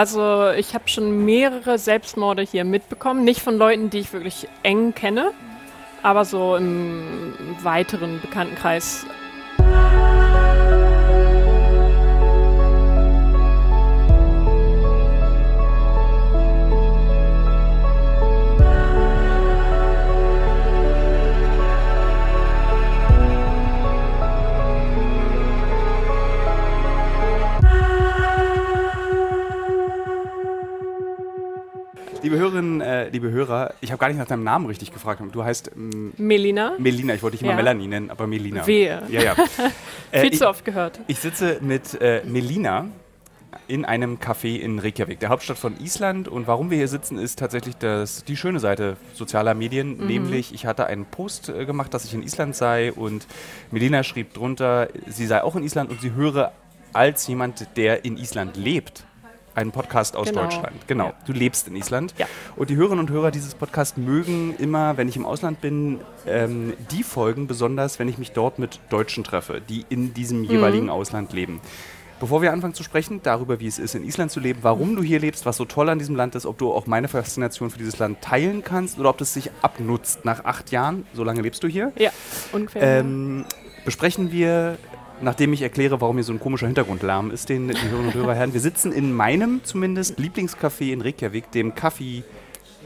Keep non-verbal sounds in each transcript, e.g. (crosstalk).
Also ich habe schon mehrere Selbstmorde hier mitbekommen. Nicht von Leuten, die ich wirklich eng kenne, aber so im weiteren Bekanntenkreis Liebe Hörerinnen, äh, liebe Hörer, ich habe gar nicht nach deinem Namen richtig gefragt. Du heißt ähm, Melina. Melina. Ich wollte dich immer Ja. Melanie nennen, aber Melina. Wehe. Ja, ja. (laughs) Äh, Viel ich, zu oft gehört. ich sitze mit äh, Melina in einem Café in Reykjavik, der Hauptstadt von Island. Und warum wir hier sitzen, ist tatsächlich das, die schöne Seite sozialer Medien. Mhm. Nämlich, ich hatte einen Post äh, gemacht, dass ich in Island sei. Und Melina schrieb drunter, sie sei auch in Island und sie höre als jemand, der in Island lebt, einen Podcast aus Genau. Deutschland. Genau, Ja. du lebst in Island. Ja. Und die Hörerinnen und Hörer dieses Podcasts mögen immer, wenn ich im Ausland bin, ähm, die Folgen, besonders wenn ich mich dort mit Deutschen treffe, die in diesem jeweiligen Ausland leben. Bevor wir anfangen zu sprechen darüber, wie es ist, in Island zu leben, warum du hier lebst, was so toll an diesem Land ist, ob du auch meine Faszination für dieses Land teilen kannst oder ob das sich abnutzt nach acht Jahren, so lange lebst du hier, Ja, ungefähr. ähm, besprechen wir, nachdem ich erkläre, warum hier so ein komischer Hintergrundlärm ist, den die Hörerinnen und Hörer hören. Wir sitzen in meinem zumindest Lieblingscafé in Reykjavik, dem Kaffee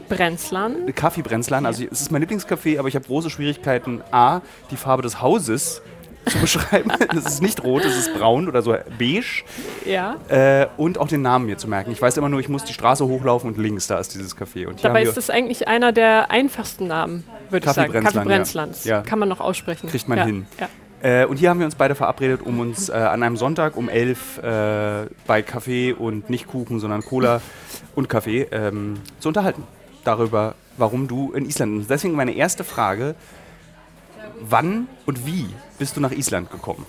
Brenzlan. Kaffeebrenzlan. Also es ist mein Lieblingscafé, aber ich habe große Schwierigkeiten, A, die Farbe des Hauses zu (laughs) beschreiben. Es ist nicht rot, es ist braun oder so beige. Ja. Äh, und auch den Namen mir zu merken. Ich weiß immer nur, ich muss die Straße hochlaufen und links, da ist dieses Café. Und Dabei ist das eigentlich einer der einfachsten Namen, würde ich sagen. Kaffeebrenzlan, Kaffee Brenzlands. ja. Ja. Kann man noch aussprechen. Kriegt man ja. hin. Ja. Äh, und hier haben wir uns beide verabredet, um uns äh, an einem Sonntag um 11 äh, bei Kaffee und nicht Kuchen, sondern Cola und Kaffee ähm, zu unterhalten. Darüber, warum du in Island bist. Deswegen meine erste Frage: Wann und wie bist du nach Island gekommen?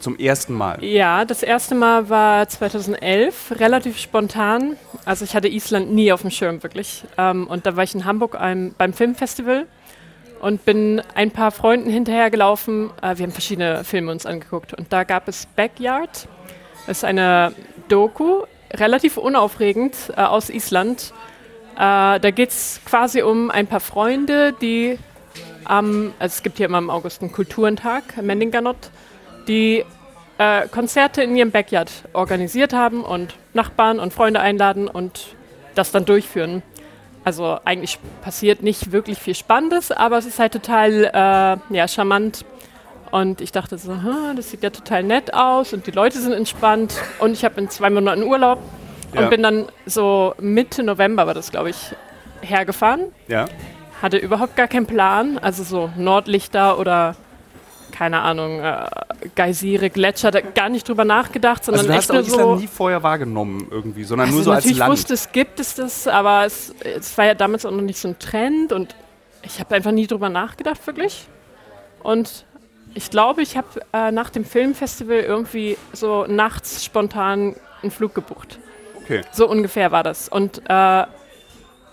Zum ersten Mal. Ja, das erste Mal war 2011, relativ spontan. Also ich hatte Island nie auf dem Schirm, wirklich. Ähm, und da war ich in Hamburg ein, beim Filmfestival und bin ein paar Freunden hinterhergelaufen. Äh, wir haben verschiedene Filme uns angeguckt. Und da gab es Backyard. Das ist eine Doku, relativ unaufregend, äh, aus Island. Äh, da geht es quasi um ein paar Freunde, die am, also es gibt hier immer im August einen Kulturentag, Mendinganot, die Konzerte in ihrem Backyard organisiert haben und Nachbarn und Freunde einladen und das dann durchführen. Also eigentlich passiert nicht wirklich viel Spannendes, aber es ist halt total äh, ja, charmant. Und ich dachte so, "Hm, das sieht ja total nett aus und die Leute sind entspannt. Und ich habe in zwei Monaten Urlaub Ja. und bin dann so Mitte November war das, glaube ich, hergefahren Ja. hatte überhaupt gar keinen Plan. Also so Nordlichter oder keine Ahnung, äh, Geysire, Gletscher, da gar nicht drüber nachgedacht, sondern Also du echt hast nur Island so. nie vorher wahrgenommen irgendwie, sondern also nur so als Land. wusste es gibt es das, aber es, es war ja damals auch noch nicht so ein Trend und ich habe einfach nie drüber nachgedacht wirklich. Und ich glaube, ich habe äh, nach dem Filmfestival irgendwie so nachts spontan einen Flug gebucht. Okay. So ungefähr war das. Und äh,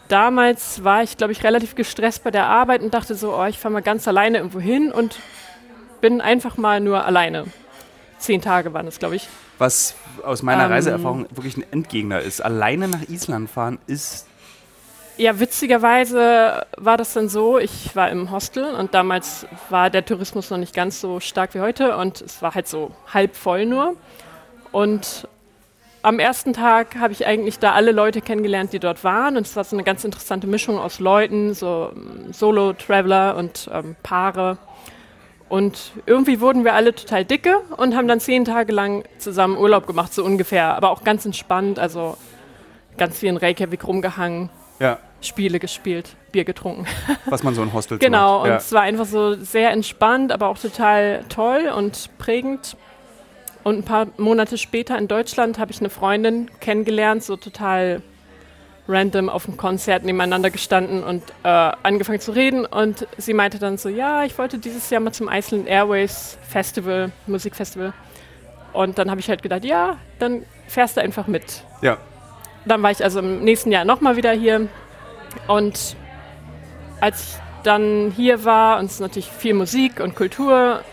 damals war ich, glaube ich, relativ gestresst bei der Arbeit und dachte so, oh, ich fahre mal ganz alleine irgendwo hin und bin einfach mal nur alleine. Zehn Tage waren es, glaube ich. Was aus meiner Ähm. Reiseerfahrung wirklich ein Endgegner ist. Alleine nach Island fahren ist Ja, witzigerweise war das dann so, ich war im Hostel und damals war der Tourismus noch nicht ganz so stark wie heute und es war halt so halb voll nur. Und am ersten Tag habe ich eigentlich da alle Leute kennengelernt, die dort waren und es war so eine ganz interessante Mischung aus Leuten, so ähm, Solo-Traveler und ähm, Paare. Und irgendwie wurden wir alle total dicke und haben dann zehn Tage lang zusammen Urlaub gemacht, so ungefähr, aber auch ganz entspannt, also ganz viel in Reykjavik rumgehangen. ja, Spiele gespielt, Bier getrunken. (laughs) was man so in Hostels genau, macht. und Ja. es war einfach so sehr entspannt, aber auch total toll und prägend. Und ein paar Monate später in Deutschland habe ich eine Freundin kennengelernt, so total random auf einem Konzert nebeneinander gestanden und äh, angefangen zu reden. Und sie meinte dann so, ja, ich wollte dieses Jahr mal zum Iceland Airways Festival, Musikfestival. Und dann habe ich halt gedacht, ja, dann fährst du einfach mit. ja. Dann war ich also im nächsten Jahr nochmal wieder hier. Und als ich dann hier war, und es ist natürlich viel Musik und Kultur,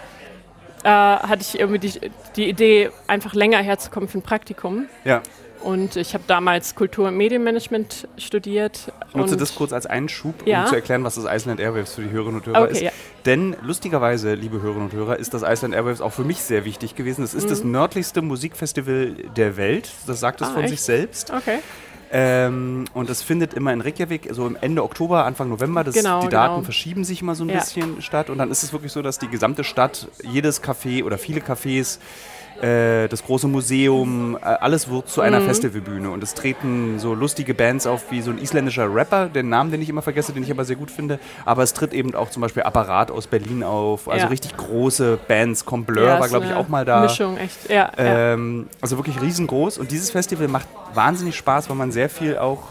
äh, hatte ich irgendwie die, die Idee, einfach länger herzukommen für ein Praktikum. Ja. Und ich habe damals Kultur- und Medienmanagement studiert. Ich nutze das kurz als Einschub, Ja. um zu erklären, was das Iceland Airwaves für die Hörerinnen und Hörer Okay, ist. ja. Denn lustigerweise, liebe Hörerinnen und Hörer, ist das Iceland Airwaves auch für mich sehr wichtig gewesen. Es ist das nördlichste Musikfestival der Welt. Das sagt es Mhm. Ah, von echt? sich selbst. Okay. Ähm, und das findet immer in Reykjavik, so im Ende Oktober, Anfang November. Das, Genau, die Daten genau. verschieben sich immer so ein Ja. bisschen statt. Und dann ist es wirklich so, dass die gesamte Stadt, jedes Café oder viele Cafés, äh, das große Museum, äh, alles wird zu Mhm. einer Festivalbühne. Und es treten so lustige Bands auf wie so ein isländischer Rapper, den Namen, den ich immer vergesse, den ich aber sehr gut finde. Aber es tritt eben auch zum Beispiel Apparat aus Berlin auf. Also Ja. richtig große Bands. Comblur Ja, war, glaube ich, auch mal da. Mischung, echt. Ja, ja. Ähm, also wirklich riesengroß. Und dieses Festival macht wahnsinnig Spaß, weil man sehr viel auch.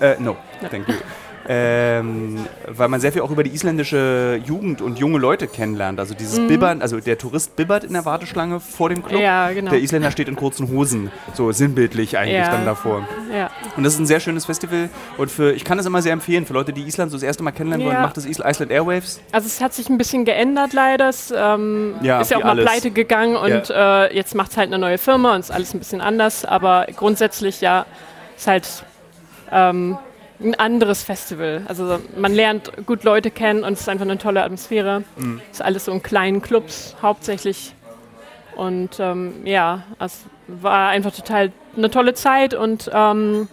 Äh, no, thank you. (laughs) Ähm, weil man sehr viel auch über die isländische Jugend und junge Leute kennenlernt. Also dieses Bibbern, also der Tourist bibbert in der Warteschlange vor dem Club. Mhm. Ja, genau. Der Isländer steht in kurzen Hosen, so sinnbildlich eigentlich Ja. dann davor. ja. Und das ist ein sehr schönes Festival. Und für, ich kann es immer sehr empfehlen, für Leute, die Island so das erste Mal kennenlernen wollen, macht das Isl- Iceland Airwaves. Also es hat sich ein bisschen geändert leider. Es ähm, ist ja auch mal alles. pleite gegangen und äh, jetzt macht es halt eine neue Firma und ist alles ein bisschen anders. Aber grundsätzlich ja, ist halt ähm, ein anderes Festival. Also man lernt gut Leute kennen und es ist einfach eine tolle Atmosphäre. Mhm. Es ist alles so in kleinen Clubs hauptsächlich. Und ähm, ja, es war einfach total eine tolle Zeit und ähm,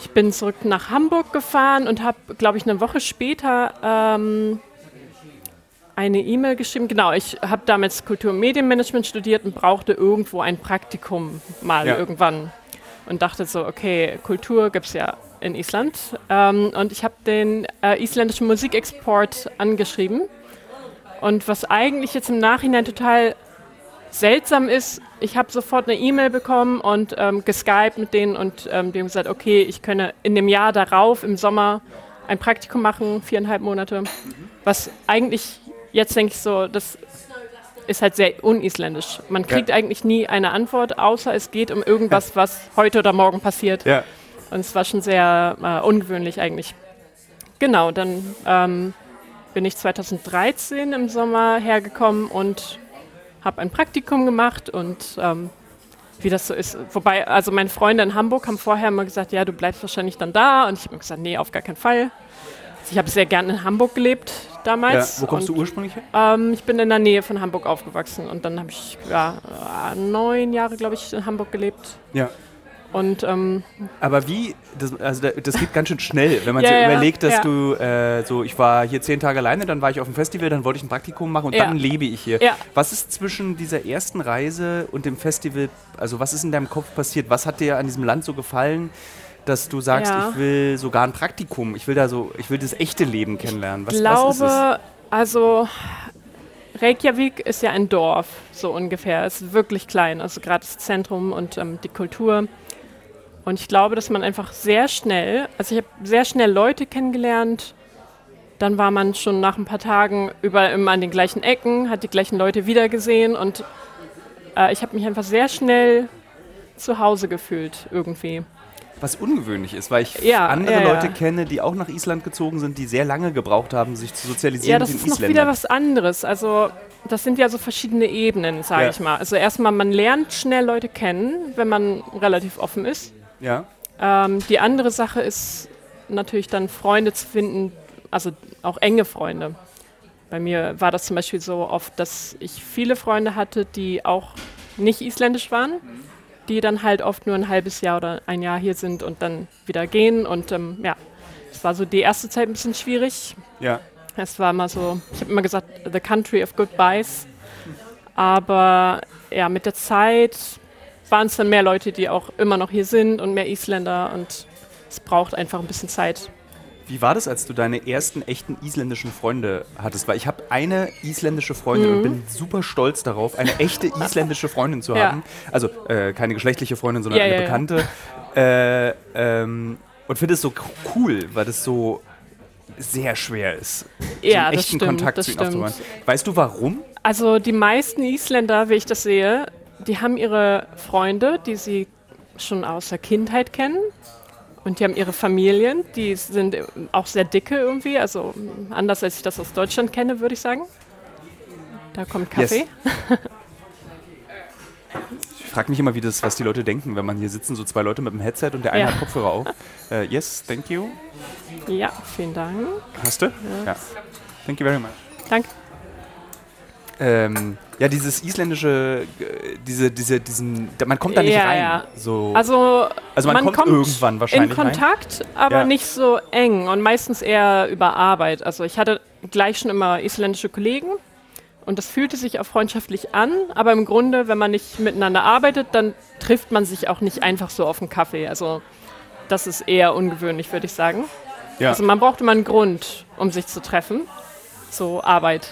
ich bin zurück nach Hamburg gefahren und habe, glaube ich, eine Woche später ähm, eine E-Mail geschrieben. Genau, ich habe damals Kultur- und Medienmanagement studiert und brauchte irgendwo ein Praktikum mal Ja. irgendwann. Und dachte so, okay, Kultur gibt es ja in Island. Ähm, und ich habe den äh, isländischen Musikexport angeschrieben. Und was eigentlich jetzt im Nachhinein total seltsam ist, ich habe sofort eine E-Mail bekommen und ähm, geskypt mit denen und ähm, die haben gesagt, okay, ich könne in dem Jahr darauf, im Sommer, ein Praktikum machen, viereinhalb Monate. Was eigentlich, jetzt denke ich so, das ist halt sehr unisländisch. Man kriegt eigentlich nie eine Antwort, außer es geht um irgendwas, was heute oder morgen passiert. Ja. Und es war schon sehr äh, ungewöhnlich eigentlich. Genau, dann ähm, bin ich 2013 im Sommer hergekommen und habe ein Praktikum gemacht und ähm, wie das so ist. Wobei, also meine Freunde in Hamburg haben vorher immer gesagt, ja, du bleibst wahrscheinlich dann da. Und ich habe gesagt, nee, auf gar keinen Fall. Also ich habe sehr gerne in Hamburg gelebt Ja. damals. Wo kommst und, du ursprünglich her? Ähm, ich bin in der Nähe von Hamburg aufgewachsen und dann habe ich ja, neun Jahre, glaube ich, in Hamburg gelebt. Ja. Und ähm, Aber wie, das, also da- das geht ganz schön schnell, wenn man Ja, sich ja, überlegt, dass ja. du äh, so, ich war hier zehn Tage alleine, dann war ich auf dem Festival, dann wollte ich ein Praktikum machen und dann lebe ich hier. Was ist zwischen dieser ersten Reise und dem Festival, also was ist in deinem Kopf passiert? Was hat dir an diesem Land so gefallen, dass du sagst, ich will sogar ein Praktikum, ich will da so, ich will das echte Leben kennenlernen? Was, glaube, was also Reykjavik ist ja ein Dorf, so ungefähr. Es ist wirklich klein, also gerade das Zentrum und ähm, die Kultur. Und ich glaube, dass man einfach sehr schnell, also ich habe sehr schnell Leute kennengelernt. Dann war man schon nach ein paar Tagen überall immer an den gleichen Ecken, hat die gleichen Leute wiedergesehen und äh, ich habe mich einfach sehr schnell zu Hause gefühlt irgendwie. Was ungewöhnlich ist, weil ich Ja, andere ja, ja. Leute kenne, die auch nach Island gezogen sind, die sehr lange gebraucht haben, sich zu sozialisieren Ja, das mit ist den noch Isländern. wieder was anderes. Also das sind ja so verschiedene Ebenen, sage ich mal. Also erstmal, man lernt schnell Leute kennen, wenn man relativ offen ist. Ja. Ähm, die andere Sache ist natürlich dann Freunde zu finden, also auch enge Freunde. Bei mir war das zum Beispiel so oft, dass ich viele Freunde hatte, die auch nicht isländisch waren, die dann halt oft nur ein halbes Jahr oder ein Jahr hier sind und dann wieder gehen. Und ähm, ja, es war so die erste Zeit ein bisschen schwierig. ja. Es war immer so, ich habe immer gesagt, the country of goodbyes. Aber ja, mit der Zeit waren es dann mehr Leute, die auch immer noch hier sind und mehr Isländer und es braucht einfach ein bisschen Zeit. Wie war das, als du deine ersten echten isländischen Freunde hattest? Weil ich habe eine isländische Freundin und bin super stolz darauf, eine echte isländische Freundin zu Mhm. (laughs) Ja. haben. Also äh, keine geschlechtliche Freundin, sondern Ja, eine ja. Bekannte. Äh, ähm, und finde es so cool, weil das so sehr schwer ist, so Ja, das echten stimmt, Kontakt zu ihnen aufzubauen. Weißt du warum? Also die meisten Isländer, wie ich das sehe, die haben ihre Freunde, die sie schon aus der Kindheit kennen. Und die haben ihre Familien, die sind auch sehr dicke irgendwie, also anders als ich das aus Deutschland kenne, würde ich sagen. Da kommt Kaffee. (laughs) Ich frage mich immer, wie das, was die Leute denken, wenn man hier sitzen, so zwei Leute mit einem Headset und der eine Ja. hat Kopfhörer auf. (laughs) Äh, yes, thank you. Ja, vielen Dank. Hast du? Ja. Thank you very much. Danke. Ähm, ja, dieses isländische, äh, diese, diese, diesen, man kommt da nicht Ja, rein. ja. So. Also, Also man kommt irgendwann wahrscheinlich in Kontakt, aber Ja. nicht so eng und meistens eher über Arbeit. Also ich hatte gleich schon immer isländische Kollegen und das fühlte sich auch freundschaftlich an, aber im Grunde, wenn man nicht miteinander arbeitet, dann trifft man sich auch nicht einfach so auf einen Kaffee. Also das ist eher ungewöhnlich, würde ich sagen. ja. Also man braucht immer einen Grund, um sich zu treffen. So Arbeit.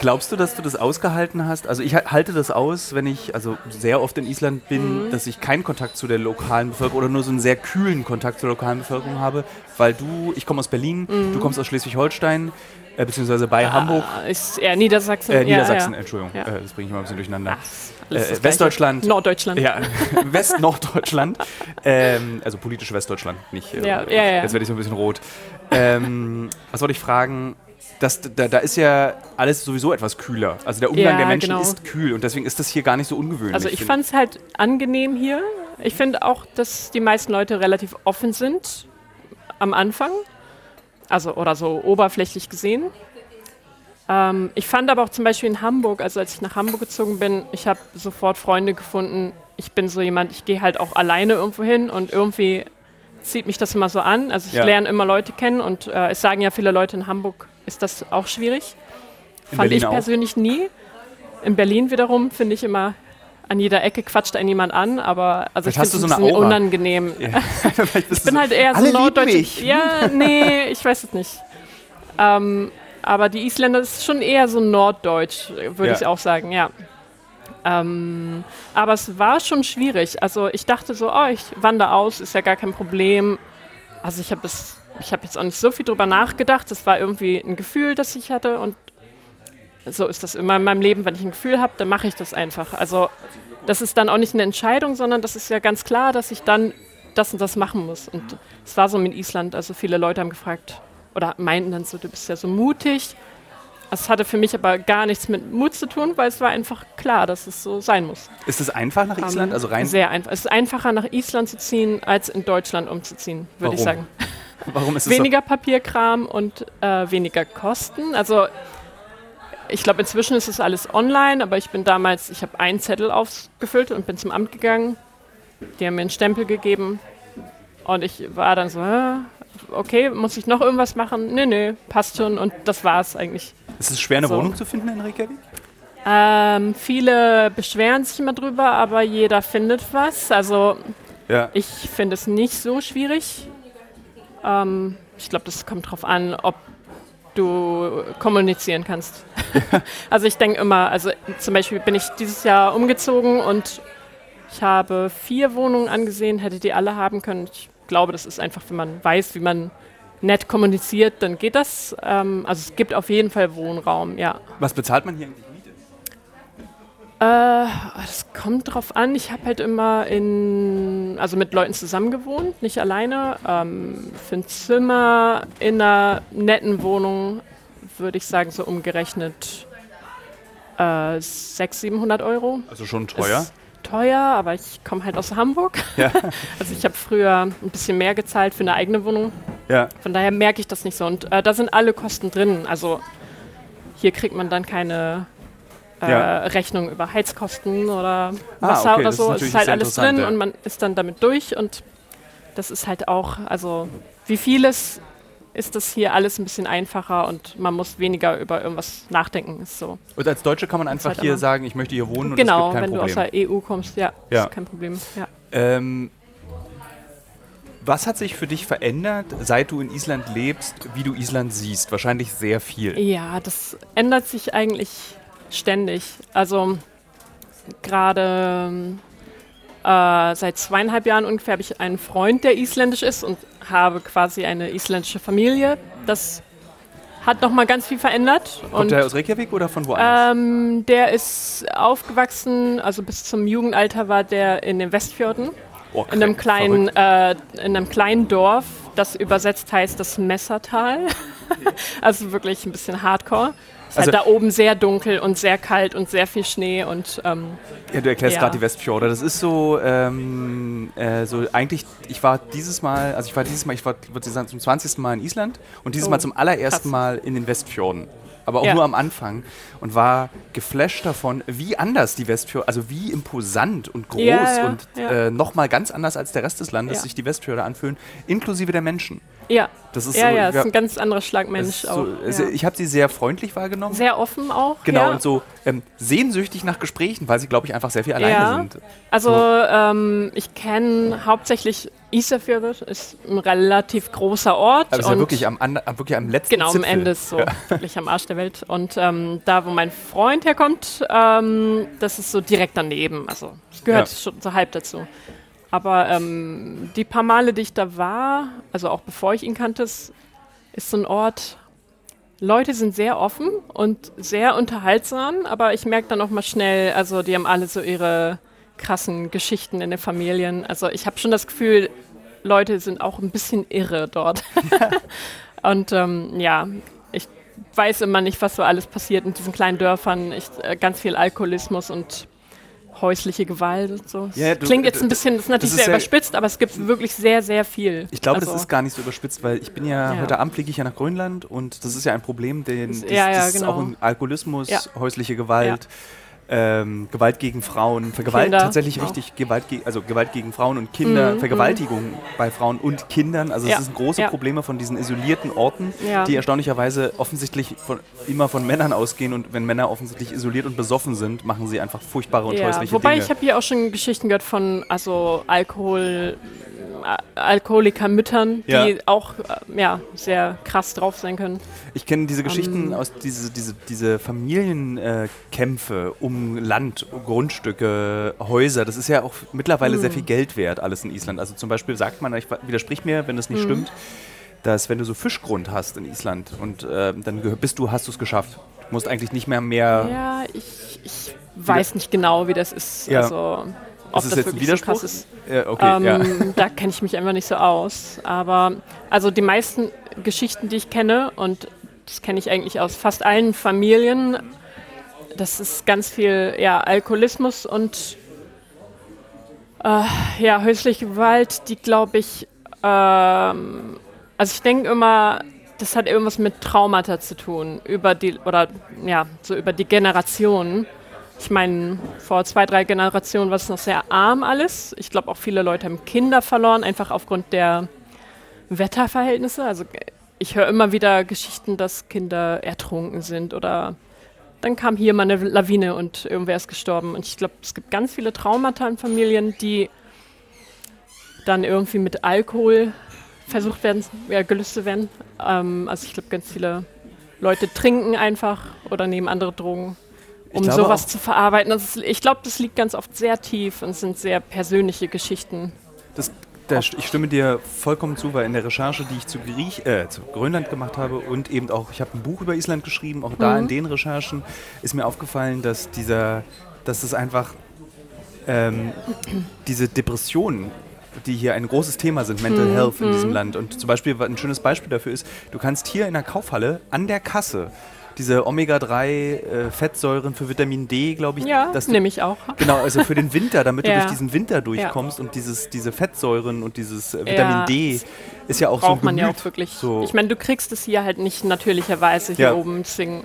Glaubst du, dass du das ausgehalten hast? Also ich ha- halte das aus, wenn ich also sehr oft in Island bin, Mhm. dass ich keinen Kontakt zu der lokalen Bevölkerung oder nur so einen sehr kühlen Kontakt zur lokalen Bevölkerung habe, weil du, ich komme aus Berlin, Mhm. du kommst aus Schleswig-Holstein, äh, beziehungsweise bei Hamburg, Ah, Ist eher Niedersachsen. äh, Niedersachsen, Ja, ja. Entschuldigung, Ja. äh, das bringe ich mal ein bisschen durcheinander. Alles Äh. Westdeutschland. Norddeutschland. Ja, (laughs) West-Norddeutschland. ähm, also politische Westdeutschland, nicht. Äh, Ja, ja, ja. Jetzt werde ich so ein bisschen rot. Ähm, was wollte ich fragen? Das, da, da ist ja alles sowieso etwas kühler. Also der Umgang Ja, der Menschen genau. ist kühl und deswegen ist das hier gar nicht so ungewöhnlich. Also ich fand es halt angenehm hier. Ich finde auch, dass die meisten Leute relativ offen sind am Anfang. Also oder so oberflächlich gesehen. Ähm, ich fand aber auch zum Beispiel in Hamburg, also als ich nach Hamburg gezogen bin, ich habe sofort Freunde gefunden. Ich bin so jemand, ich gehe halt auch alleine irgendwo hin und irgendwie zieht mich das immer so an. Also ich Ja. lerne immer Leute kennen und äh, es sagen ja viele Leute in Hamburg, ist das auch schwierig. In Fand Berlin ich auch? persönlich nie. In Berlin wiederum finde ich immer, an jeder Ecke quatscht einen jemand an, aber also Vielleicht ich finde es so ein bisschen unangenehm. (laughs) Bist Ich bin halt eher so mich. Ja, nee, ich weiß es nicht. Ähm, aber die Isländer ist schon eher so norddeutsch, würde Ja. ich auch sagen, ja. Ähm, aber es war schon schwierig. Also ich dachte so, oh, ich wandere aus, ist ja gar kein Problem. Also ich habe habe jetzt auch nicht so viel drüber nachgedacht. Das war irgendwie ein Gefühl, das ich hatte und so ist das immer in meinem Leben. Wenn ich ein Gefühl habe, dann mache ich das einfach. Also das ist dann auch nicht eine Entscheidung, sondern das ist ja ganz klar, dass ich dann das und das machen muss. Und es war so mit Island. Also viele Leute haben gefragt oder meinten dann so, du bist ja so mutig. Es hatte für mich aber gar nichts mit Mut zu tun, weil es war einfach klar, dass es so sein muss. Ist es einfach nach Island? Ähm, Also rein. Sehr einfach. Es ist einfacher, nach Island zu ziehen, als in Deutschland umzuziehen, würde ich sagen. (laughs) Warum ist es Weniger Papierkram und äh, weniger Kosten. Also ich glaube, inzwischen ist es alles online, aber ich bin damals, ich habe einen Zettel ausgefüllt und bin zum Amt gegangen. Die haben mir einen Stempel gegeben und ich war dann so, "Hä? okay, muss ich noch irgendwas machen? Nee, nee, passt schon und das war's eigentlich. Ist es schwer, eine so. Wohnung zu finden in Reykjavik? Ähm, viele beschweren sich immer drüber, aber jeder findet was. Also Ja. ich finde es nicht so schwierig. Ähm, ich glaube, das kommt drauf an, ob du kommunizieren kannst. (laughs) (laughs) also ich denke immer, also zum Beispiel bin ich dieses Jahr umgezogen und ich habe vier Wohnungen angesehen, hätte die alle haben können. Ich glaube, das ist einfach, wenn man weiß, wie man nett kommuniziert, dann geht das. Ähm, also es gibt auf jeden Fall Wohnraum, ja. Was bezahlt man hier eigentlich Miete? Äh, das kommt drauf an. Ich habe halt immer in, also mit Leuten zusammen gewohnt, nicht alleine. Ähm, für ein Zimmer in einer netten Wohnung würde ich sagen, so umgerechnet äh, 600, 700 Euro. Also schon teuer. Ist teuer, aber ich komme halt aus Hamburg. Ja. (laughs) Also ich habe früher ein bisschen mehr gezahlt für eine eigene Wohnung. Ja. Von daher merke ich das nicht so. Und äh, da sind alle Kosten drin. Also hier kriegt man dann keine äh, Ja. Rechnung über Heizkosten oder Ah, Wasser okay, oder ist so. Es natürlich ist halt alles drin und man ist dann damit durch. Und das ist halt auch, also wie vieles ist das hier alles ein bisschen einfacher und man muss weniger über irgendwas nachdenken. Ist so. Und als Deutsche kann man einfach halt hier sagen, ich möchte hier wohnen und genau, es gibt wenn kein du aus Problem. der EU kommst, ja, Ja. ist kein Problem. Ja. Ähm, was hat sich für dich verändert, seit du in Island lebst, wie du Island siehst? Wahrscheinlich sehr viel. Ja, das ändert sich eigentlich ständig. Also gerade ähm, äh, seit zweieinhalb Jahren ungefähr habe ich einen Freund, der isländisch ist und habe quasi eine isländische Familie. Das hat nochmal ganz viel verändert. Kommt und der aus Reykjavik oder von woanders? ähm, der ist aufgewachsen, also bis zum Jugendalter war der in den Westfjorden, Oh, in einem kleinen, äh, in einem kleinen Dorf, das übersetzt heißt das Messertal. (laughs) also wirklich ein bisschen hardcore. Ist halt da oben sehr dunkel und sehr kalt und sehr viel Schnee und ähm, Ja, du erklärst Ja. gerade die Westfjorde. Das ist so, ähm, äh, so eigentlich, ich war dieses Mal, also ich war dieses Mal, ich war, würde ich sagen, zum 20. Mal in Island und dieses Oh, Mal zum allerersten krass. Mal in den Westfjorden. Aber auch Ja. nur am Anfang und war geflasht davon, wie anders die Westfjorde, also wie imposant und groß Ja, ja, und. Äh, nochmal ganz anders als der Rest des Landes sich die Westfjorde anfühlen, inklusive der Menschen. ja, Das ist ja, so, ja, ist ein ganz anderer Schlag es Mensch ist auch. so. Ich habe sie sehr freundlich wahrgenommen. Sehr offen auch. Genau, und so ähm, sehnsüchtig nach Gesprächen, weil sie, glaube ich, einfach sehr viel alleine sind. Also ähm, ich kenne hauptsächlich Isafjord, ist ein relativ großer Ort. Aber ist ja wirklich am, an- am- wirklich am letzten Genau, am Zipfel. Ende ist so wirklich am Arsch der Welt. Und ähm, da, wo mein Freund herkommt, ähm, das ist so direkt daneben. Also es gehört Ja. schon so halb dazu. Aber ähm, die paar Male, die ich da war, also auch bevor ich ihn kannte, ist so ein Ort. Leute sind sehr offen und sehr unterhaltsam, aber ich merke dann auch mal schnell, also die haben alle so ihre krassen Geschichten in den Familien. Also ich habe schon das Gefühl, Leute sind auch ein bisschen irre dort. (laughs) und ähm, ja, ich weiß immer nicht, was so alles passiert in diesen kleinen Dörfern. Ich, äh, ganz viel Alkoholismus und häusliche Gewalt und so. Ja, du- Klingt jetzt d- ein bisschen, das ist natürlich ist sehr sehr- überspitzt, aber es gibt wirklich sehr, sehr viel. Ich glaube, also, das ist gar nicht so überspitzt, weil ich bin ja, Ja. heute Abend fliege ich ja nach Grönland und das ist ja ein Problem, den, Das- ja, ja, das ist genau. auch ein Alkoholismus, häusliche Gewalt, ähm, Gewalt gegen Frauen, Vergewalt Kinder tatsächlich auch. richtig, Gewalt, ge also Gewalt gegen Frauen und Kinder, Mhm, Vergewaltigung bei Frauen und Kindern. Also Ja, es sind große ja. Probleme von diesen isolierten Orten, Ja. die erstaunlicherweise offensichtlich von, immer von Männern ausgehen und wenn Männer offensichtlich isoliert und besoffen sind, machen sie einfach furchtbare und Ja, häusliche wobei Dinge. ich habe hier auch schon Geschichten gehört von also Alkohol, Alkoholikermüttern, Ja. die auch äh, ja, sehr krass drauf sein können. Ich kenne diese Geschichten Ähm. aus diese, diese, diese Familienkämpfe äh, um Land, Grundstücke, Häuser. Das ist ja auch mittlerweile Hm. sehr viel Geld wert, alles in Island. Also zum Beispiel sagt man, ich widersprich mir, wenn das nicht stimmt, dass wenn du so Fischgrund hast in Island und äh, dann bist du, hast du es geschafft. Du musst eigentlich nicht mehr mehr. Ja, ich, ich weiß nicht genau, wie das ist. Ja. Also, ob ist das das jetzt ein so Widerspruch? krass ist. Ja, okay, ähm, ja. Da kenne ich mich einfach nicht so aus. Aber also die meisten Geschichten, die ich kenne, und das kenne ich eigentlich aus fast allen Familien, das ist ganz viel ja, Alkoholismus und äh, ja, häusliche Gewalt, die glaube ich, ähm, also ich denke immer, das hat irgendwas mit Traumata zu tun, über die, oder ja, so über die Generationen. Ich meine, vor zwei, drei Generationen war es noch sehr arm alles. Ich glaube auch viele Leute haben Kinder verloren, einfach aufgrund der Wetterverhältnisse. Also ich höre immer wieder Geschichten, dass Kinder ertrunken sind oder dann kam hier mal eine Lawine und irgendwer ist gestorben. Und ich glaube, es gibt ganz viele Traumata in Familien, die dann irgendwie mit Alkohol versucht werden, ja, gelüstet werden. Ähm, also ich glaube, ganz viele Leute trinken einfach oder nehmen andere Drogen, um glaube sowas zu verarbeiten. Ist, ich glaube, das liegt ganz oft sehr tief und sind sehr persönliche Geschichten. Das, da, st- ich stimme dir vollkommen zu, weil in der Recherche, die ich zu, Griech, äh, zu Grönland gemacht habe und eben auch, ich habe ein Buch über Island geschrieben, auch da in den Recherchen ist mir aufgefallen, dass dieser, dass es einfach ähm, diese Depressionen, die hier ein großes Thema sind, Mental Health in diesem Land. Und zum Beispiel, ein schönes Beispiel dafür ist, du kannst hier in der Kaufhalle an der Kasse diese Omega-3-Fettsäuren für Vitamin D, glaube ich, Ja, dass du nehme ich auch. Genau, also für den Winter, damit du (laughs) Ja. durch diesen Winter durchkommst und dieses, diese Fettsäuren und dieses äh, Vitamin Ja, D ist ja auch so Braucht ein man ja Gemüt. auch wirklich. So. Ich meine, du kriegst es hier halt nicht natürlicherweise hier Ja. oben. Deswegen,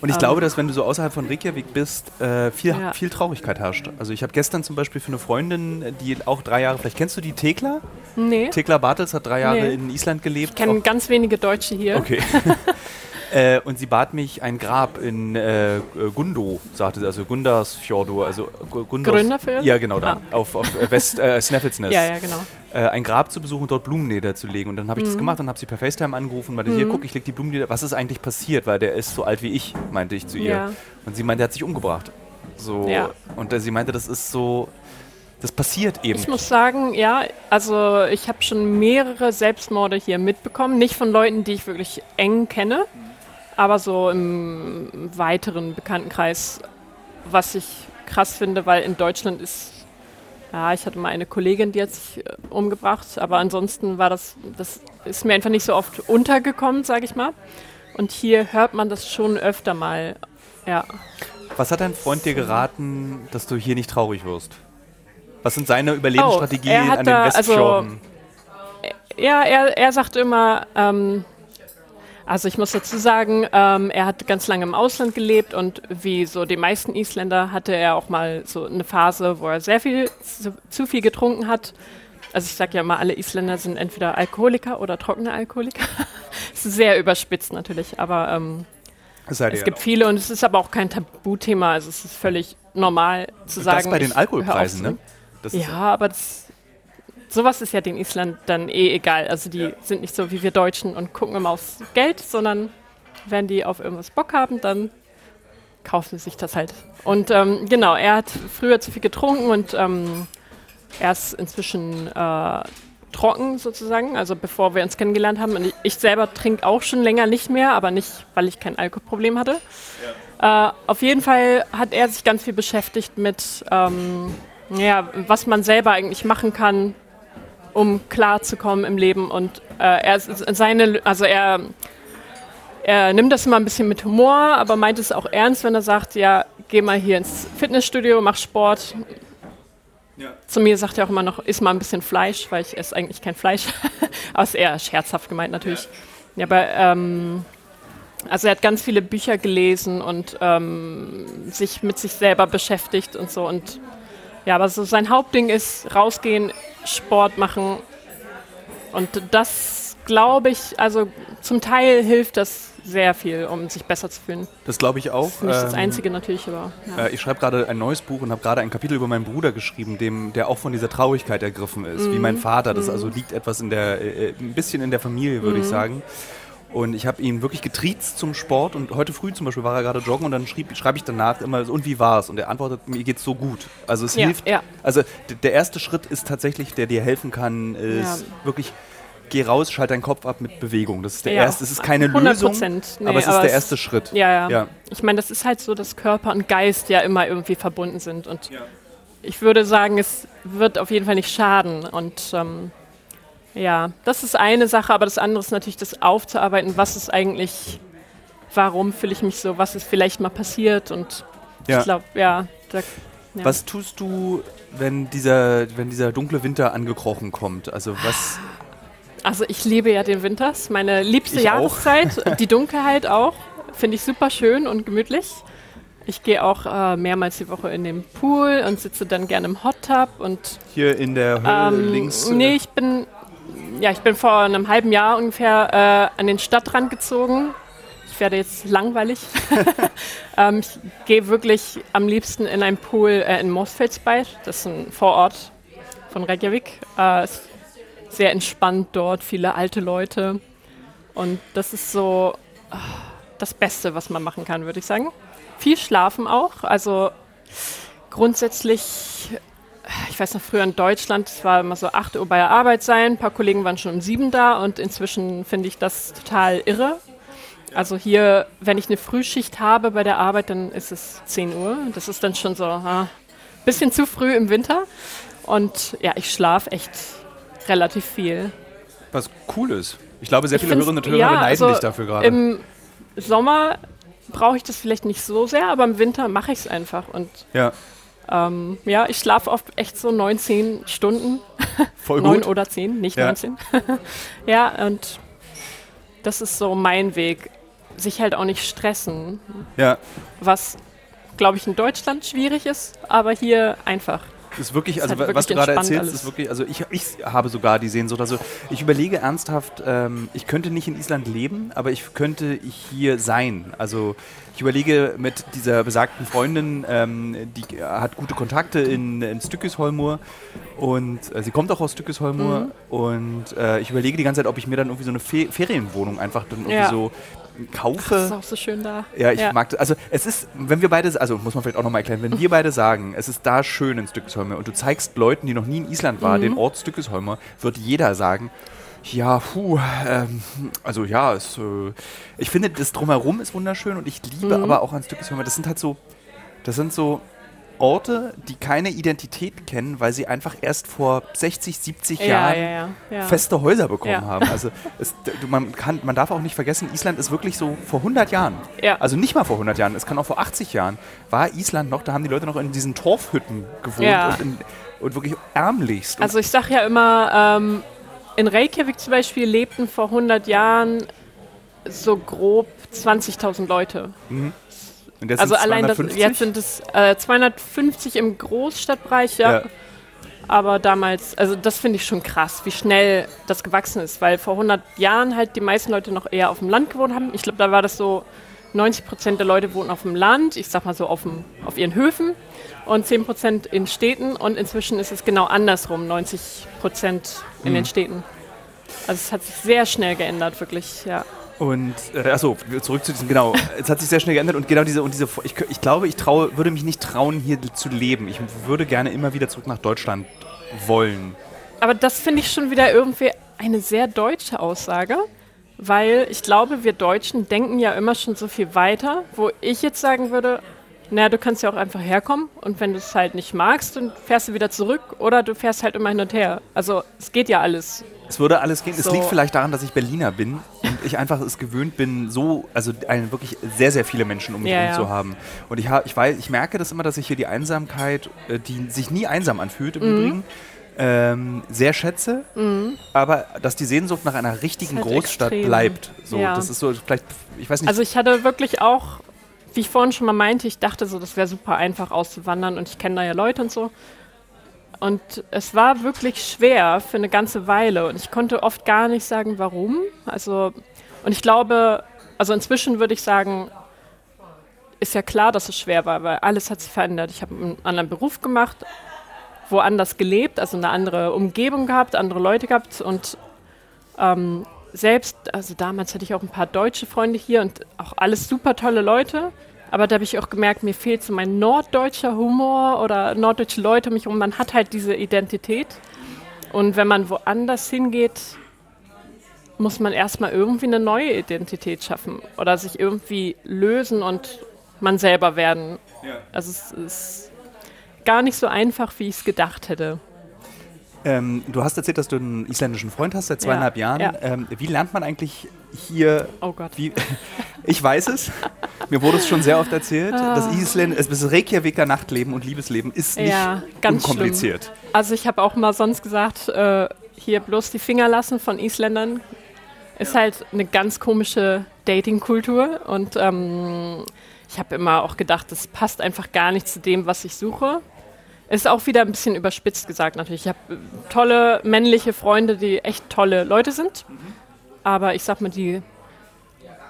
Und ich glaube, dass wenn du so außerhalb von Reykjavik bist, äh, viel, Ja. viel Traurigkeit herrscht. Also ich habe gestern zum Beispiel für eine Freundin, die auch drei Jahre, vielleicht kennst du die Tekla? nee. Tekla Bartels hat drei Jahre Nee. in Island gelebt. Ich kenne ganz wenige Deutsche hier. Okay. (laughs) (laughs) äh, und sie bat mich ein Grab in äh, Gundo, sagte sie, also Gundarsfjordur, also Gu- Gundos, Gründerfjord? Ja, genau, da, Ah. auf, auf äh, West, äh, Snæfellsnes. (laughs) Ja, ja, genau. äh, ein Grab zu besuchen und dort Blumen niederzulegen. Und dann habe ich Mhm. das gemacht und habe sie per FaceTime angerufen und meinte, hier, guck, ich lege die Blumen nieder. Was ist eigentlich passiert? Weil der ist so alt wie ich, meinte ich zu ihr. Ja. Und sie meinte, er hat sich umgebracht. So. Ja. Und äh, sie meinte, das ist so, das passiert eben. Ich muss sagen, ja, also ich habe schon mehrere Selbstmorde hier mitbekommen. Nicht von Leuten, die ich wirklich eng kenne, aber so im weiteren Bekanntenkreis, was ich krass finde, weil in Deutschland ist, ja, ich hatte mal eine Kollegin, die hat sich äh, umgebracht, aber ansonsten war das, das ist mir einfach nicht so oft untergekommen, sage ich mal. Und hier hört man das schon öfter mal. Ja. Was hat dein Freund dir geraten, dass du hier nicht traurig wirst? Was sind seine Überlebensstrategien oh, an den Westfjorden? Also, ja, er, er sagt immer, ähm, also ich muss dazu sagen, ähm, er hat ganz lange im Ausland gelebt und wie so die meisten Isländer hatte er auch mal so eine Phase, wo er sehr viel zu, zu viel getrunken hat. Also ich sage ja immer, alle Isländer sind entweder Alkoholiker oder trockene Alkoholiker. Es (laughs) ist sehr überspitzt natürlich, aber ähm, es gibt viele und es ist aber auch kein Tabuthema. Also es ist völlig normal zu sagen. Das bei den Alkoholpreisen, ne? Das ja, aber das, sowas ist ja den Island dann eh egal. Also die ja. sind nicht so wie wir Deutschen und gucken immer aufs Geld, sondern wenn die auf irgendwas Bock haben, dann kaufen sie sich das halt. Und ähm, genau, er hat früher zu viel getrunken und ähm, er ist inzwischen äh, trocken sozusagen, also bevor wir uns kennengelernt haben. Und ich, selber trinke auch schon länger nicht mehr, aber nicht, weil ich kein Alkoholproblem hatte. Ja. Äh, auf jeden Fall hat er sich ganz viel beschäftigt mit, ähm, ja, was man selber eigentlich machen kann, um klarzukommen im Leben. Und äh, er seine, also er, er nimmt das immer ein bisschen mit Humor, aber meint es auch ernst, wenn er sagt, ja, geh mal hier ins Fitnessstudio, mach Sport. Ja. Zu mir sagt er auch immer noch, iss mal ein bisschen Fleisch, weil ich esse eigentlich kein Fleisch. (laughs) aber ist eher scherzhaft gemeint natürlich. Ja, ja aber ähm, also er hat ganz viele Bücher gelesen und ähm, sich mit sich selber beschäftigt und so und ja, aber so sein Hauptding ist rausgehen, Sport machen. Und das glaube ich, also zum Teil hilft das sehr viel, um sich besser zu fühlen. Das glaube ich auch. Das ist nicht das ähm, Einzige natürlich, aber. Ja. Äh, ich schreibe gerade ein neues Buch und habe gerade ein Kapitel über meinen Bruder geschrieben, dem, der auch von dieser Traurigkeit ergriffen ist, mm. wie mein mhm. Vater. Das mm. also liegt etwas in der, äh, äh, ein bisschen in der Familie, würde mm. ich mhm. sagen. Und ich habe ihn wirklich getriezt zum Sport. Und heute früh zum Beispiel war er gerade joggen und dann schreibe ich danach immer, so, und wie war es? Und er antwortet, mir geht es so gut. Also es ja, hilft. Ja. Also der erste Schritt ist tatsächlich, der dir helfen kann, ist ja. wirklich geh raus, schalt deinen Kopf ab mit Bewegung. Das ist der ja, erste. Es ist keine 100%, Lösung, nee, aber es ist der erste Schritt. Ja, ja, ja. Ich meine, das ist halt so, dass Körper und Geist ja immer irgendwie verbunden sind. Und ja. ich würde sagen, es wird auf jeden Fall nicht schaden. Und ähm, ja, das ist eine Sache, aber das andere ist natürlich das aufzuarbeiten, was ist eigentlich, warum fühle ich mich so, was ist vielleicht mal passiert und ja. ich glaube, ja, da, ja. Was tust du, wenn dieser, wenn dieser dunkle Winter angekrochen kommt? Also was. Also ich liebe ja den Winter, ist meine liebste ich Jahreszeit. (laughs) die Dunkelheit auch. Finde ich super schön und gemütlich. Ich gehe auch äh, mehrmals die Woche in den Pool und sitze dann gerne im Hot Tub und hier in der Höhle ähm, links. Nee, ich bin ja, ich bin vor einem halben Jahr ungefähr äh, an den Stadtrand gezogen. Ich werde jetzt langweilig. (laughs) (laughs) ähm, ich gehe wirklich am liebsten in einen Pool äh, in Mosfelsberg. Das ist ein Vorort von Reykjavik. Äh, ist sehr entspannt dort, viele alte Leute. Und das ist so äh, das Beste, was man machen kann, würde ich sagen. Viel schlafen auch. Also grundsätzlich ich weiß noch, früher in Deutschland, es war immer so 8 Uhr bei der Arbeit sein, ein paar Kollegen waren schon um 7 da und inzwischen finde ich das total irre. Also hier, wenn ich eine Frühschicht habe bei der Arbeit, dann ist es 10 Uhr. Das ist dann schon so ein ah, bisschen zu früh im Winter. Und ja, ich schlafe echt relativ viel. Was cool ist. Ich glaube, sehr viele Hörerinnen und Hörer ja, beneiden also dich dafür gerade. Im Sommer brauche ich das vielleicht nicht so sehr, aber im Winter mache ich es einfach. Und ja. Ähm, ja, ich schlafe oft echt so 19 Stunden. (laughs) Voll gut. 9 oder 10, nicht ja. 19. (laughs) ja, und das ist so mein Weg. Sich halt auch nicht stressen. Ja. Was, glaube ich, in Deutschland schwierig ist, aber hier einfach ist wirklich, also halt was du gerade erzählst, alles. ist wirklich, also ich, ich habe sogar die Sehnsucht. Also ich überlege ernsthaft, ähm, ich könnte nicht in Island leben, aber ich könnte hier sein. Also ich überlege mit dieser besagten Freundin, ähm, die hat gute Kontakte in, in Stückisholmur und äh, sie kommt auch aus Stückisholmur mhm. und äh, ich überlege die ganze Zeit, ob ich mir dann irgendwie so eine Fe Ferienwohnung einfach dann irgendwie ja. so kaufe. Das ist auch so schön da. Ja, ich ja. mag das. Also es ist, wenn wir beide, also muss man vielleicht auch nochmal erklären, wenn wir beide sagen, es ist da schön in Stückesholmer und du zeigst Leuten, die noch nie in Island waren, mhm. den Ort Stückesholmer, wird jeder sagen, ja, puh, ähm, also ja, es, äh, ich finde das drumherum ist wunderschön und ich liebe mhm. aber auch an Stückesholmer, das sind halt so, das sind so Orte, die keine Identität kennen, weil sie einfach erst vor 60, 70 Ja, Jahren ja, ja, feste Häuser bekommen haben. Also es, man, kann, man darf auch nicht vergessen, Island ist wirklich so vor 100 Jahren. Ja. Also nicht mal vor 100 Jahren, es kann auch vor 80 Jahren, war Island noch, da haben die Leute noch in diesen Torfhütten gewohnt und, in, und wirklich ärmlichst. Also ich sage ja immer, ähm, in Reykjavik zum Beispiel lebten vor 100 Jahren so grob 20.000 Leute. jetzt Also allein das, 250? jetzt sind es äh, 250 im Großstadtbereich, ja. Ja. Aber damals, also das finde ich schon krass, wie schnell das gewachsen ist, weil vor 100 Jahren halt die meisten Leute noch eher auf dem Land gewohnt haben. Ich glaube, da war das so, 90 Prozent der Leute wohnen auf dem Land, ich sag mal so auf, dem, auf ihren Höfen und 10 Prozent in Städten und inzwischen ist es genau andersrum, 90 Prozent in Mhm. den Städten. Also es hat sich sehr schnell geändert, wirklich, ja. Und äh, achso, zurück zu diesem, genau, es hat sich sehr schnell geändert und genau diese, und diese ich, ich glaube, ich traue, würde mich nicht trauen, hier zu leben. Ich würde gerne immer wieder zurück nach Deutschland wollen. Aber das finde ich schon wieder irgendwie eine sehr deutsche Aussage, weil ich glaube, wir Deutschen denken ja immer schon so viel weiter, wo ich jetzt sagen würde, naja, du kannst ja auch einfach herkommen und wenn du es halt nicht magst, dann fährst du wieder zurück oder du fährst halt immer hin und her. Also es geht ja alles. Es würde alles gehen. Es So. liegt vielleicht daran, dass ich Berliner bin und ich einfach es gewöhnt bin, so, also ein, wirklich sehr, sehr viele Menschen um mich Ja, herum ja. zu haben. Und ich, ich, weiß, ich merke das immer, dass ich hier die Einsamkeit, äh, die sich nie einsam anfühlt im Mhm. Übrigen, ähm, sehr schätze, aber dass die Sehnsucht nach einer richtigen halt Großstadt extrem. bleibt. So, Ja. Das ist so, vielleicht, ich weiß nicht, Also ich hatte wirklich auch, wie ich vorhin schon mal meinte, ich dachte so, das wäre super einfach auszuwandern und ich kenne da ja Leute und so. Und es war wirklich schwer für eine ganze Weile und ich konnte oft gar nicht sagen, warum. Also, und ich glaube, also inzwischen würde ich sagen, ist ja klar, dass es schwer war, weil alles hat sich verändert. Ich habe einen anderen Beruf gemacht, woanders gelebt, also eine andere Umgebung gehabt, andere Leute gehabt und ähm, selbst, also damals hatte ich auch ein paar deutsche Freunde hier und auch alles super tolle Leute. Aber da habe ich auch gemerkt, mir fehlt so mein norddeutscher Humor oder norddeutsche Leute um mich herum. Man hat halt diese Identität. Und wenn man woanders hingeht, muss man erstmal irgendwie eine neue Identität schaffen oder sich irgendwie lösen und man selber werden. Also es ist gar nicht so einfach, wie ich es gedacht hätte. Ähm, du hast erzählt, dass du einen isländischen Freund hast seit Ja, zweieinhalb Jahren. ja. Ähm, wie lernt man eigentlich hier Oh Gott. Wie, (laughs) ich weiß es. Mir wurde es schon sehr oft erzählt. Ah. Das Island, das Reykjaviker Nachtleben und Liebesleben ist nicht Ja, ganz unkompliziert. Also ich habe auch mal sonst gesagt, äh, hier bloß die Finger lassen von Isländern. Ist halt eine ganz komische Dating-Kultur und ähm, ich habe immer auch gedacht, das passt einfach gar nicht zu dem, was ich suche. Ist auch wieder ein bisschen überspitzt gesagt natürlich. Ich habe äh, tolle männliche Freunde, die echt tolle Leute sind. Aber ich sag mal, die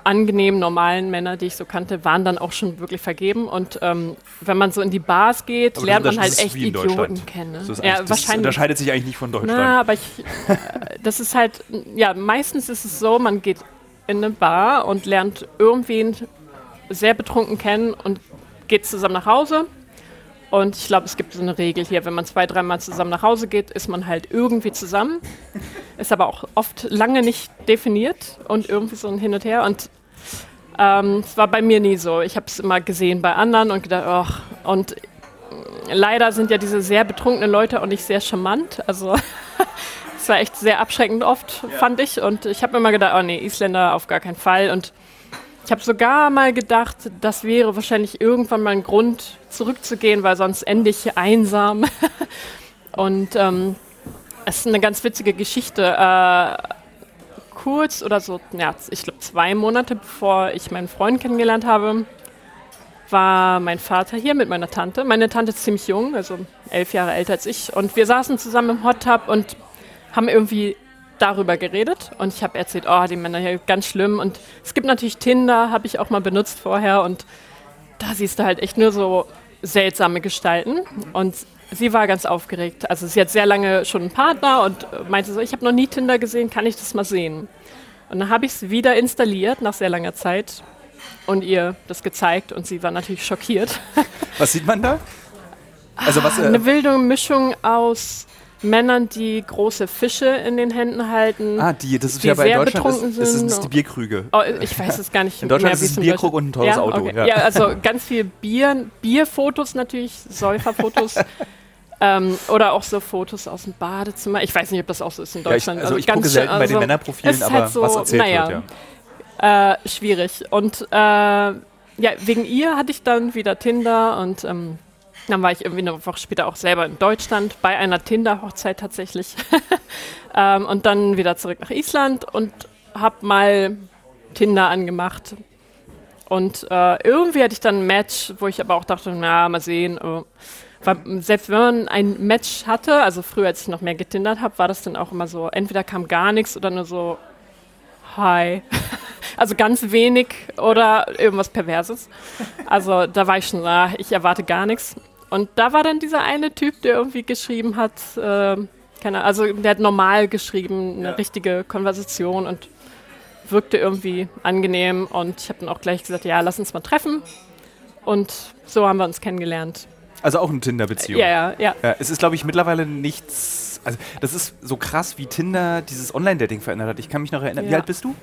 angenehmen, normalen Männer, die ich so kannte, waren dann auch schon wirklich vergeben. Und ähm, wenn man so in die Bars geht, Aber lernt man halt echt Idioten kennen. ne? Das, ja, das unterscheidet sich eigentlich nicht von Deutschland. Na, aber ich, äh, das ist halt, ja, meistens ist es so, man geht in eine Bar und lernt irgendwen sehr betrunken kennen und geht zusammen nach Hause. Und ich glaube, es gibt so eine Regel hier, wenn man zwei, dreimal zusammen nach Hause geht, ist man halt irgendwie zusammen. (laughs) Ist aber auch oft lange nicht definiert und irgendwie so ein Hin und Her. Und ähm, es war bei mir nie so. Ich habe es immer gesehen bei anderen und gedacht, ach, und leider sind ja diese sehr betrunkenen Leute auch nicht sehr charmant. Also (laughs) es war echt sehr abschreckend oft, fand ich. Und ich habe immer gedacht, oh nee, Isländer auf gar keinen Fall. Und ich habe sogar mal gedacht, das wäre wahrscheinlich irgendwann mal ein Grund, zurückzugehen, weil sonst ende ich einsam. (laughs) Und ähm, es ist eine ganz witzige Geschichte. Äh, kurz oder so, ja, ich glaube zwei Monate bevor ich meinen Freund kennengelernt habe, war mein Vater hier mit meiner Tante. Meine Tante ist ziemlich jung, also elf Jahre älter als ich. Und wir saßen zusammen im Hot Tub und haben irgendwie darüber geredet. Und ich habe erzählt, oh, die Männer hier ganz schlimm. Und es gibt natürlich Tinder, habe ich auch mal benutzt vorher. Und da siehst du halt echt nur so seltsame Gestalten. Und sie war ganz aufgeregt. Also sie hat sehr lange schon einen Partner und meinte so, ich habe noch nie Tinder gesehen, kann ich das mal sehen? Und dann habe ich es wieder installiert nach sehr langer Zeit und ihr das gezeigt und sie war natürlich schockiert. Was sieht man da? Also was, äh, Eine wilde Mischung aus Männern, die große Fische in den Händen halten. Ah, die, das ist die ja bei Deutschland, betrunken ist, das sind sind. die Bierkrüge. Oh, ich weiß es gar nicht (laughs) In Deutschland mehr, ist es ein Bierkrug und ein teures ja? Auto, Okay. ja. Ja. also (laughs) ganz viel Bier, Bierfotos natürlich, Säuferfotos. ähm, oder auch so Fotos aus dem Badezimmer. Ich weiß nicht, ob das auch so ist in Ja, ich, Deutschland. also ich gucke selten bei den Männerprofilen, es ist aber halt so, was erzählt naja, wird, äh, schwierig. Und äh, ja, wegen ihr hatte ich dann wieder Tinder und ähm, dann war ich irgendwie eine Woche später auch selber in Deutschland bei einer Tinder-Hochzeit tatsächlich. (laughs) ähm, und dann wieder zurück nach Island und hab mal Tinder angemacht. Und äh, irgendwie hatte ich dann ein Match, wo ich aber auch dachte, na, mal sehen. äh, Weil, selbst wenn man ein Match hatte, also früher, als ich noch mehr getindert habe, war das dann auch immer so, entweder kam gar nichts oder nur so, hi. (laughs) Also ganz wenig oder irgendwas Perverses. Also da war ich schon, ah, ich erwarte gar nichts. Und da war dann dieser eine Typ, der irgendwie geschrieben hat, äh, keine, also der hat normal geschrieben, eine richtige Konversation und wirkte irgendwie angenehm. Und ich habe dann auch gleich gesagt, ja, lass uns mal treffen. Und so haben wir uns kennengelernt. Also auch eine Tinder-Beziehung. Ja, ja, ja. Ja, es ist, glaube ich, mittlerweile nichts. Also, das ist so krass, wie Tinder dieses Online-Dating verändert hat. Ich kann mich noch erinnern. Wie Ja. alt bist du?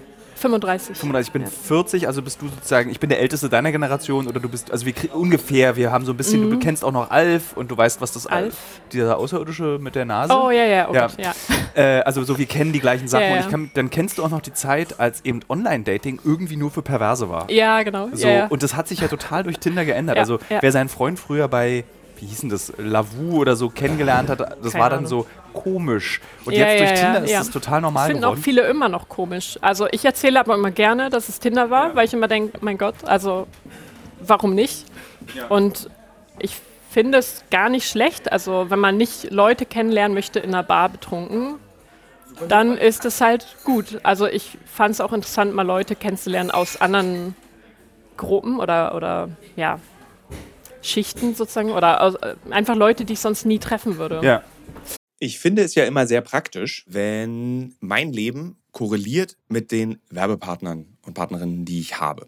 35. 35, ich bin Ja. 40, also bist du sozusagen, ich bin der Älteste deiner Generation oder du bist, also wir ungefähr, wir haben so ein bisschen, du kennst auch noch Alf und du weißt, was das Mhm. Alf? dieser Außerirdische mit der Nase. Oh ja, ja, oh Ja. Gott, ja. (laughs) Äh, also so, wir kennen die gleichen Sachen Ja, und ich kann, dann kennst du auch noch die Zeit, als eben Online-Dating irgendwie nur für Perverse war. Ja, genau. So, ja, ja. Und das hat sich ja total durch Tinder geändert. Ja, also ja. wer seinen Freund früher bei, wie hieß denn das, Lavu oder so kennengelernt hat, das Keine war dann Ahnung. so komisch. Und Ja, jetzt durch ja, ja, Tinder ist ja. das total normal finden auch geworden. viele immer noch komisch. Also ich erzähle aber immer gerne, dass es Tinder war, weil ich immer denke, mein Gott, also warum nicht? Und ich finde es gar nicht schlecht. Also wenn man nicht Leute kennenlernen möchte in einer Bar betrunken, dann ist es halt gut. Also ich fand es auch interessant, mal Leute kennenzulernen aus anderen Gruppen oder, oder ja, Schichten sozusagen oder aus, äh, einfach Leute, die ich sonst nie treffen würde. Ja. Ich finde es ja immer sehr praktisch, wenn mein Leben korreliert mit den Werbepartnern und Partnerinnen, die ich habe.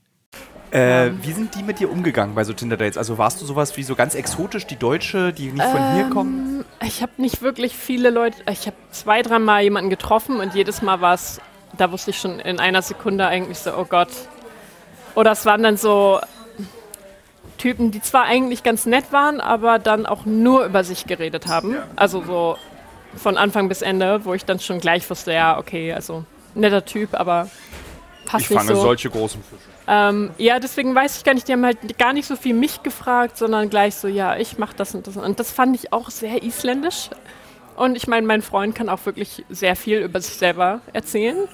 Äh, ähm. Wie sind die mit dir umgegangen bei so Tinder-Dates? Also warst du sowas wie so ganz exotisch, die Deutsche, die nicht von ähm, hier kommen? Ich habe nicht wirklich viele Leute, ich habe zwei, dreimal jemanden getroffen und jedes Mal war es, da wusste ich schon in einer Sekunde eigentlich so, oh Gott. Oder es waren dann so Typen, die zwar eigentlich ganz nett waren, aber dann auch nur über sich geredet haben. Also so von Anfang bis Ende, wo ich dann schon gleich wusste, ja, okay, also netter Typ, aber passt ich nicht so. Ich fange solche großen Fische. Ähm, ja, deswegen weiß ich gar nicht, die haben halt gar nicht so viel mich gefragt, sondern gleich so, ja, ich mache das und das. Und das fand ich auch sehr isländisch. Und ich meine, mein Freund kann auch wirklich sehr viel über sich selber erzählen.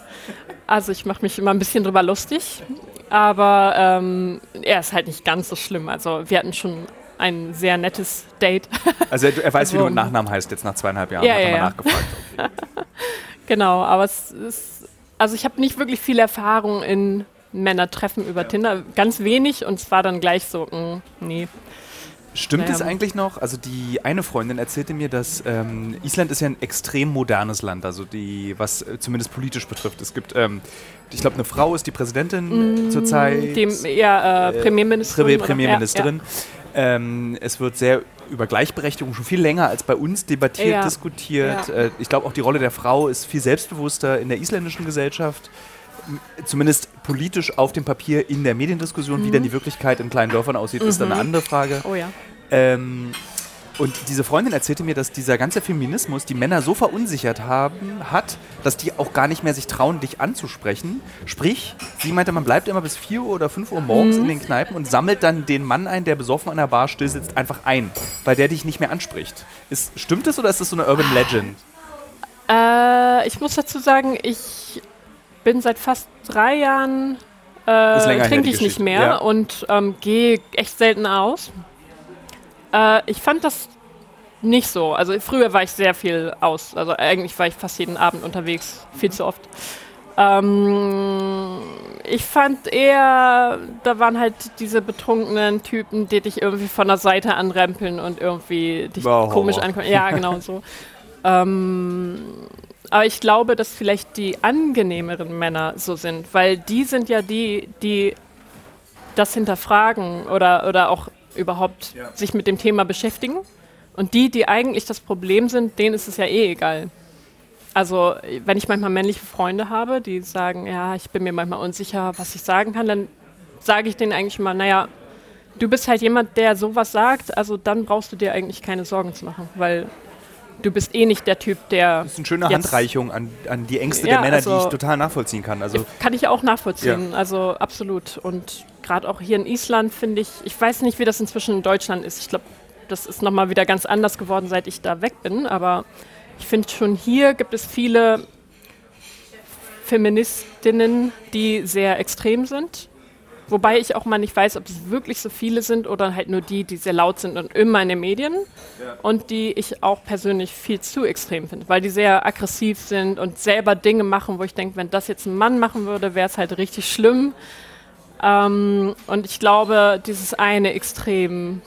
Also ich mache mich immer ein bisschen drüber lustig. Aber ähm, er ist halt nicht ganz so schlimm. Also wir hatten schon ein sehr nettes Date. (laughs) Also er, er weiß, also, wie du mit Nachnamen heißt, jetzt nach zweieinhalb Jahren. Ja, hat er ja, mal nachgefragt. (laughs) Genau, aber es ist, also ich habe nicht wirklich viel Erfahrung in Männer treffen über ja. Tinder, ganz wenig und es war dann gleich so, mh, mm, nee. Stimmt naja. es eigentlich noch? Also die eine Freundin erzählte mir, dass ähm, Island ist ja ein extrem modernes Land, also die, was äh, zumindest politisch betrifft. Es gibt, ähm, ich glaube, eine Frau ist die Präsidentin mm, zurzeit. Dem, ja, äh, Premierministerin. Premierministerin. Ja, ja. Ähm, es wird sehr über Gleichberechtigung schon viel länger als bei uns debattiert, ja. diskutiert. Äh, ich glaube, auch die Rolle der Frau ist viel selbstbewusster in der isländischen Gesellschaft zumindest politisch auf dem Papier in der Mediendiskussion, mhm. wie denn die Wirklichkeit in kleinen Dörfern aussieht, mhm. ist dann eine mhm. andere Frage. Oh ja. Ähm, und diese Freundin erzählte mir, dass dieser ganze Feminismus die Männer so verunsichert haben, hat, dass die auch gar nicht mehr sich trauen, dich anzusprechen. Sprich, sie meinte, man bleibt immer bis 4 Uhr oder 5 Uhr morgens mhm. in den Kneipen und sammelt dann den Mann ein, der besoffen an der Bar still sitzt, einfach ein, weil der dich nicht mehr anspricht. Ist, stimmt das oder ist das so eine Urban Legend? Äh, ich muss dazu sagen, ich bin seit fast drei Jahren äh, trinke ich nicht mehr ja. und ähm, gehe echt selten aus. Äh, ich fand das nicht so. Also früher war ich sehr viel aus. Also eigentlich war ich fast jeden Abend unterwegs, viel zu oft. Ähm, ich fand eher, da waren halt diese betrunkenen Typen, die dich irgendwie von der Seite anrempeln und irgendwie dich wow, komisch ankommen. Ja, genau so. (laughs) ähm, aber ich glaube, dass vielleicht die angenehmeren Männer so sind, weil die sind ja die, die das hinterfragen oder, oder auch überhaupt ja. sich mit dem Thema beschäftigen. Und die, die eigentlich das Problem sind, denen ist es ja eh egal. Also, wenn ich manchmal männliche Freunde habe, die sagen, ja, ich bin mir manchmal unsicher, was ich sagen kann, dann sage ich denen eigentlich mal, naja, du bist halt jemand, der sowas sagt, also dann brauchst du dir eigentlich keine Sorgen zu machen, weil du bist eh nicht der Typ, der. Das ist eine schöne Handreichung an, an die Ängste ja, der Männer, also, die ich total nachvollziehen kann. Also kann ich auch nachvollziehen, ja. also absolut. Und gerade auch hier in Island finde ich, ich weiß nicht, wie das inzwischen in Deutschland ist. Ich glaube, das ist nochmal wieder ganz anders geworden, seit ich da weg bin. Aber ich finde schon hier gibt es viele Feministinnen, die sehr extrem sind Wobei ich auch mal nicht weiß, ob es wirklich so viele sind oder halt nur die, die sehr laut sind und immer in den Medien. Ja. Und die ich auch persönlich viel zu extrem finde, weil die sehr aggressiv sind und selber Dinge machen, wo ich denke, wenn das jetzt ein Mann machen würde, wäre es halt richtig schlimm. Ähm, und ich glaube, dieses eine Extrem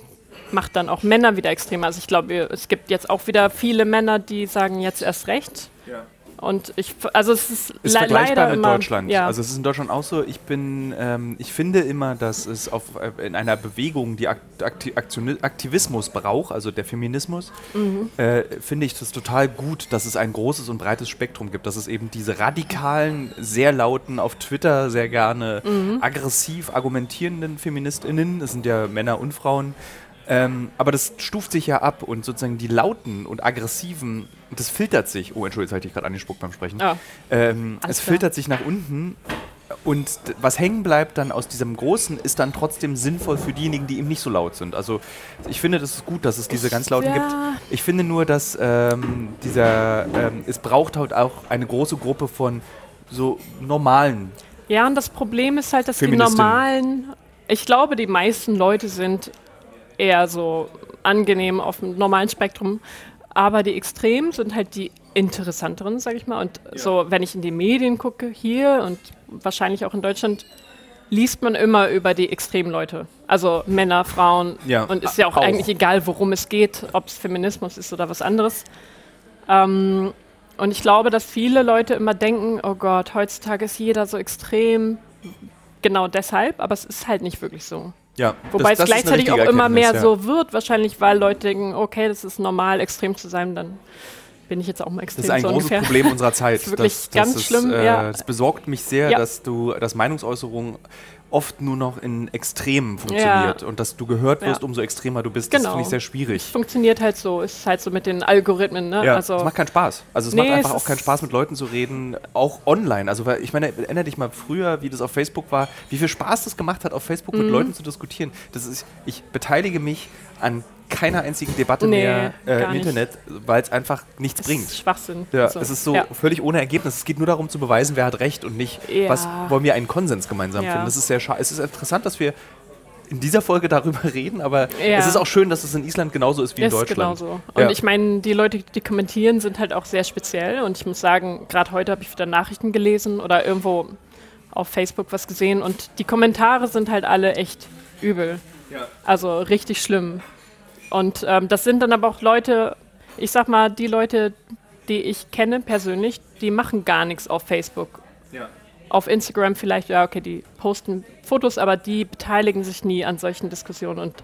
macht dann auch Männer wieder extremer. Also ich glaube, es gibt jetzt auch wieder viele Männer, die sagen jetzt erst recht. Ja. Und ich, also es ist, ist le vergleichbar mit immer, Deutschland. Ja. Also es ist in Deutschland auch so. Ich bin, ähm, ich finde immer, dass es auf, äh, in einer Bewegung, die Akti Aktivismus braucht, also der Feminismus, mhm. äh, finde ich das total gut, dass es ein großes und breites Spektrum gibt. Dass es eben diese radikalen, sehr lauten, auf Twitter sehr gerne mhm. aggressiv argumentierenden FeministInnen, das sind ja Männer und Frauen, ähm, aber das stuft sich ja ab und sozusagen die lauten und aggressiven, das filtert sich. Oh, Entschuldigung, jetzt hatte ich gerade angespuckt beim Sprechen. Ja. Ähm, es filtert sich nach unten und was hängen bleibt dann aus diesem Großen, ist dann trotzdem sinnvoll für diejenigen, die eben nicht so laut sind. Also ich finde, das ist gut, dass es diese ganz lauten ja. gibt. Ich finde nur, dass ähm, dieser, ähm, es braucht halt auch eine große Gruppe von so normalen. Ja, und das Problem ist halt, dass die normalen, ich glaube, die meisten Leute sind eher so angenehm auf dem normalen Spektrum. Aber die Extremen sind halt die interessanteren, sage ich mal. Und ja. so, wenn ich in die Medien gucke, hier und wahrscheinlich auch in Deutschland, liest man immer über die extremen Leute. Also Männer, Frauen. Ja. Und ist ja auch, auch, eigentlich egal, worum es geht, ob es Feminismus ist oder was anderes. Ähm, und ich glaube, dass viele Leute immer denken, oh Gott, heutzutage ist jeder so extrem. genau deshalb, aber es ist halt nicht wirklich so. Ja, Wobei das- das es ist eine gleichzeitig auch immer mehr Erkenntnis, ja. so wird, wahrscheinlich, weil Leute denken, okay, das ist normal, extrem zu sein, dann bin ich jetzt auch mal extrem Das ist ein so großes ungefähr. Problem (laughs) unserer Zeit. Das ist wirklich ganz schlimm, Äh, ja. Das besorgt mich sehr, Ja. dass du, dass Meinungsäußerung oft nur noch in Extremen funktioniert und dass du gehört wirst, Ja. umso extremer du bist. Das Genau. finde ich sehr schwierig. Funktioniert halt so, ist halt so mit den Algorithmen, ne? Ja, also, es macht keinen Spaß. Also es Nee, macht einfach es auch keinen Spaß, mit Leuten zu reden, auch online. Also weil, ich meine, erinnere dich mal früher, wie das auf Facebook war, wie viel Spaß das gemacht hat, auf Facebook Mhm. mit Leuten zu diskutieren. Das ist, ich beteilige mich an keiner einzigen Debatte Nee, mehr äh, im. Internet, weil es einfach nichts das bringt. ist Schwachsinn. Ja, Also, es ist so ja. völlig ohne Ergebnis. Es geht nur darum zu beweisen, wer hat recht und nicht, Ja. was wollen wir einen Konsens gemeinsam Ja. finden. Das ist sehr schade. Es ist interessant, dass wir in dieser Folge darüber (laughs) reden, aber es ist auch schön, dass es in Island genauso ist wie in ist Deutschland. genauso. Und ich meine, die Leute, die kommentieren, sind halt auch sehr speziell. Und ich muss sagen, gerade heute habe ich wieder Nachrichten gelesen oder irgendwo auf Facebook was gesehen. Und die Kommentare sind halt alle echt übel. Also richtig schlimm. Und ähm, das sind dann aber auch Leute, ich sag mal, die Leute, die ich kenne persönlich, die machen gar nichts auf Facebook. Ja. Auf Instagram vielleicht, ja, okay, die posten Fotos, aber die beteiligen sich nie an solchen Diskussionen. Und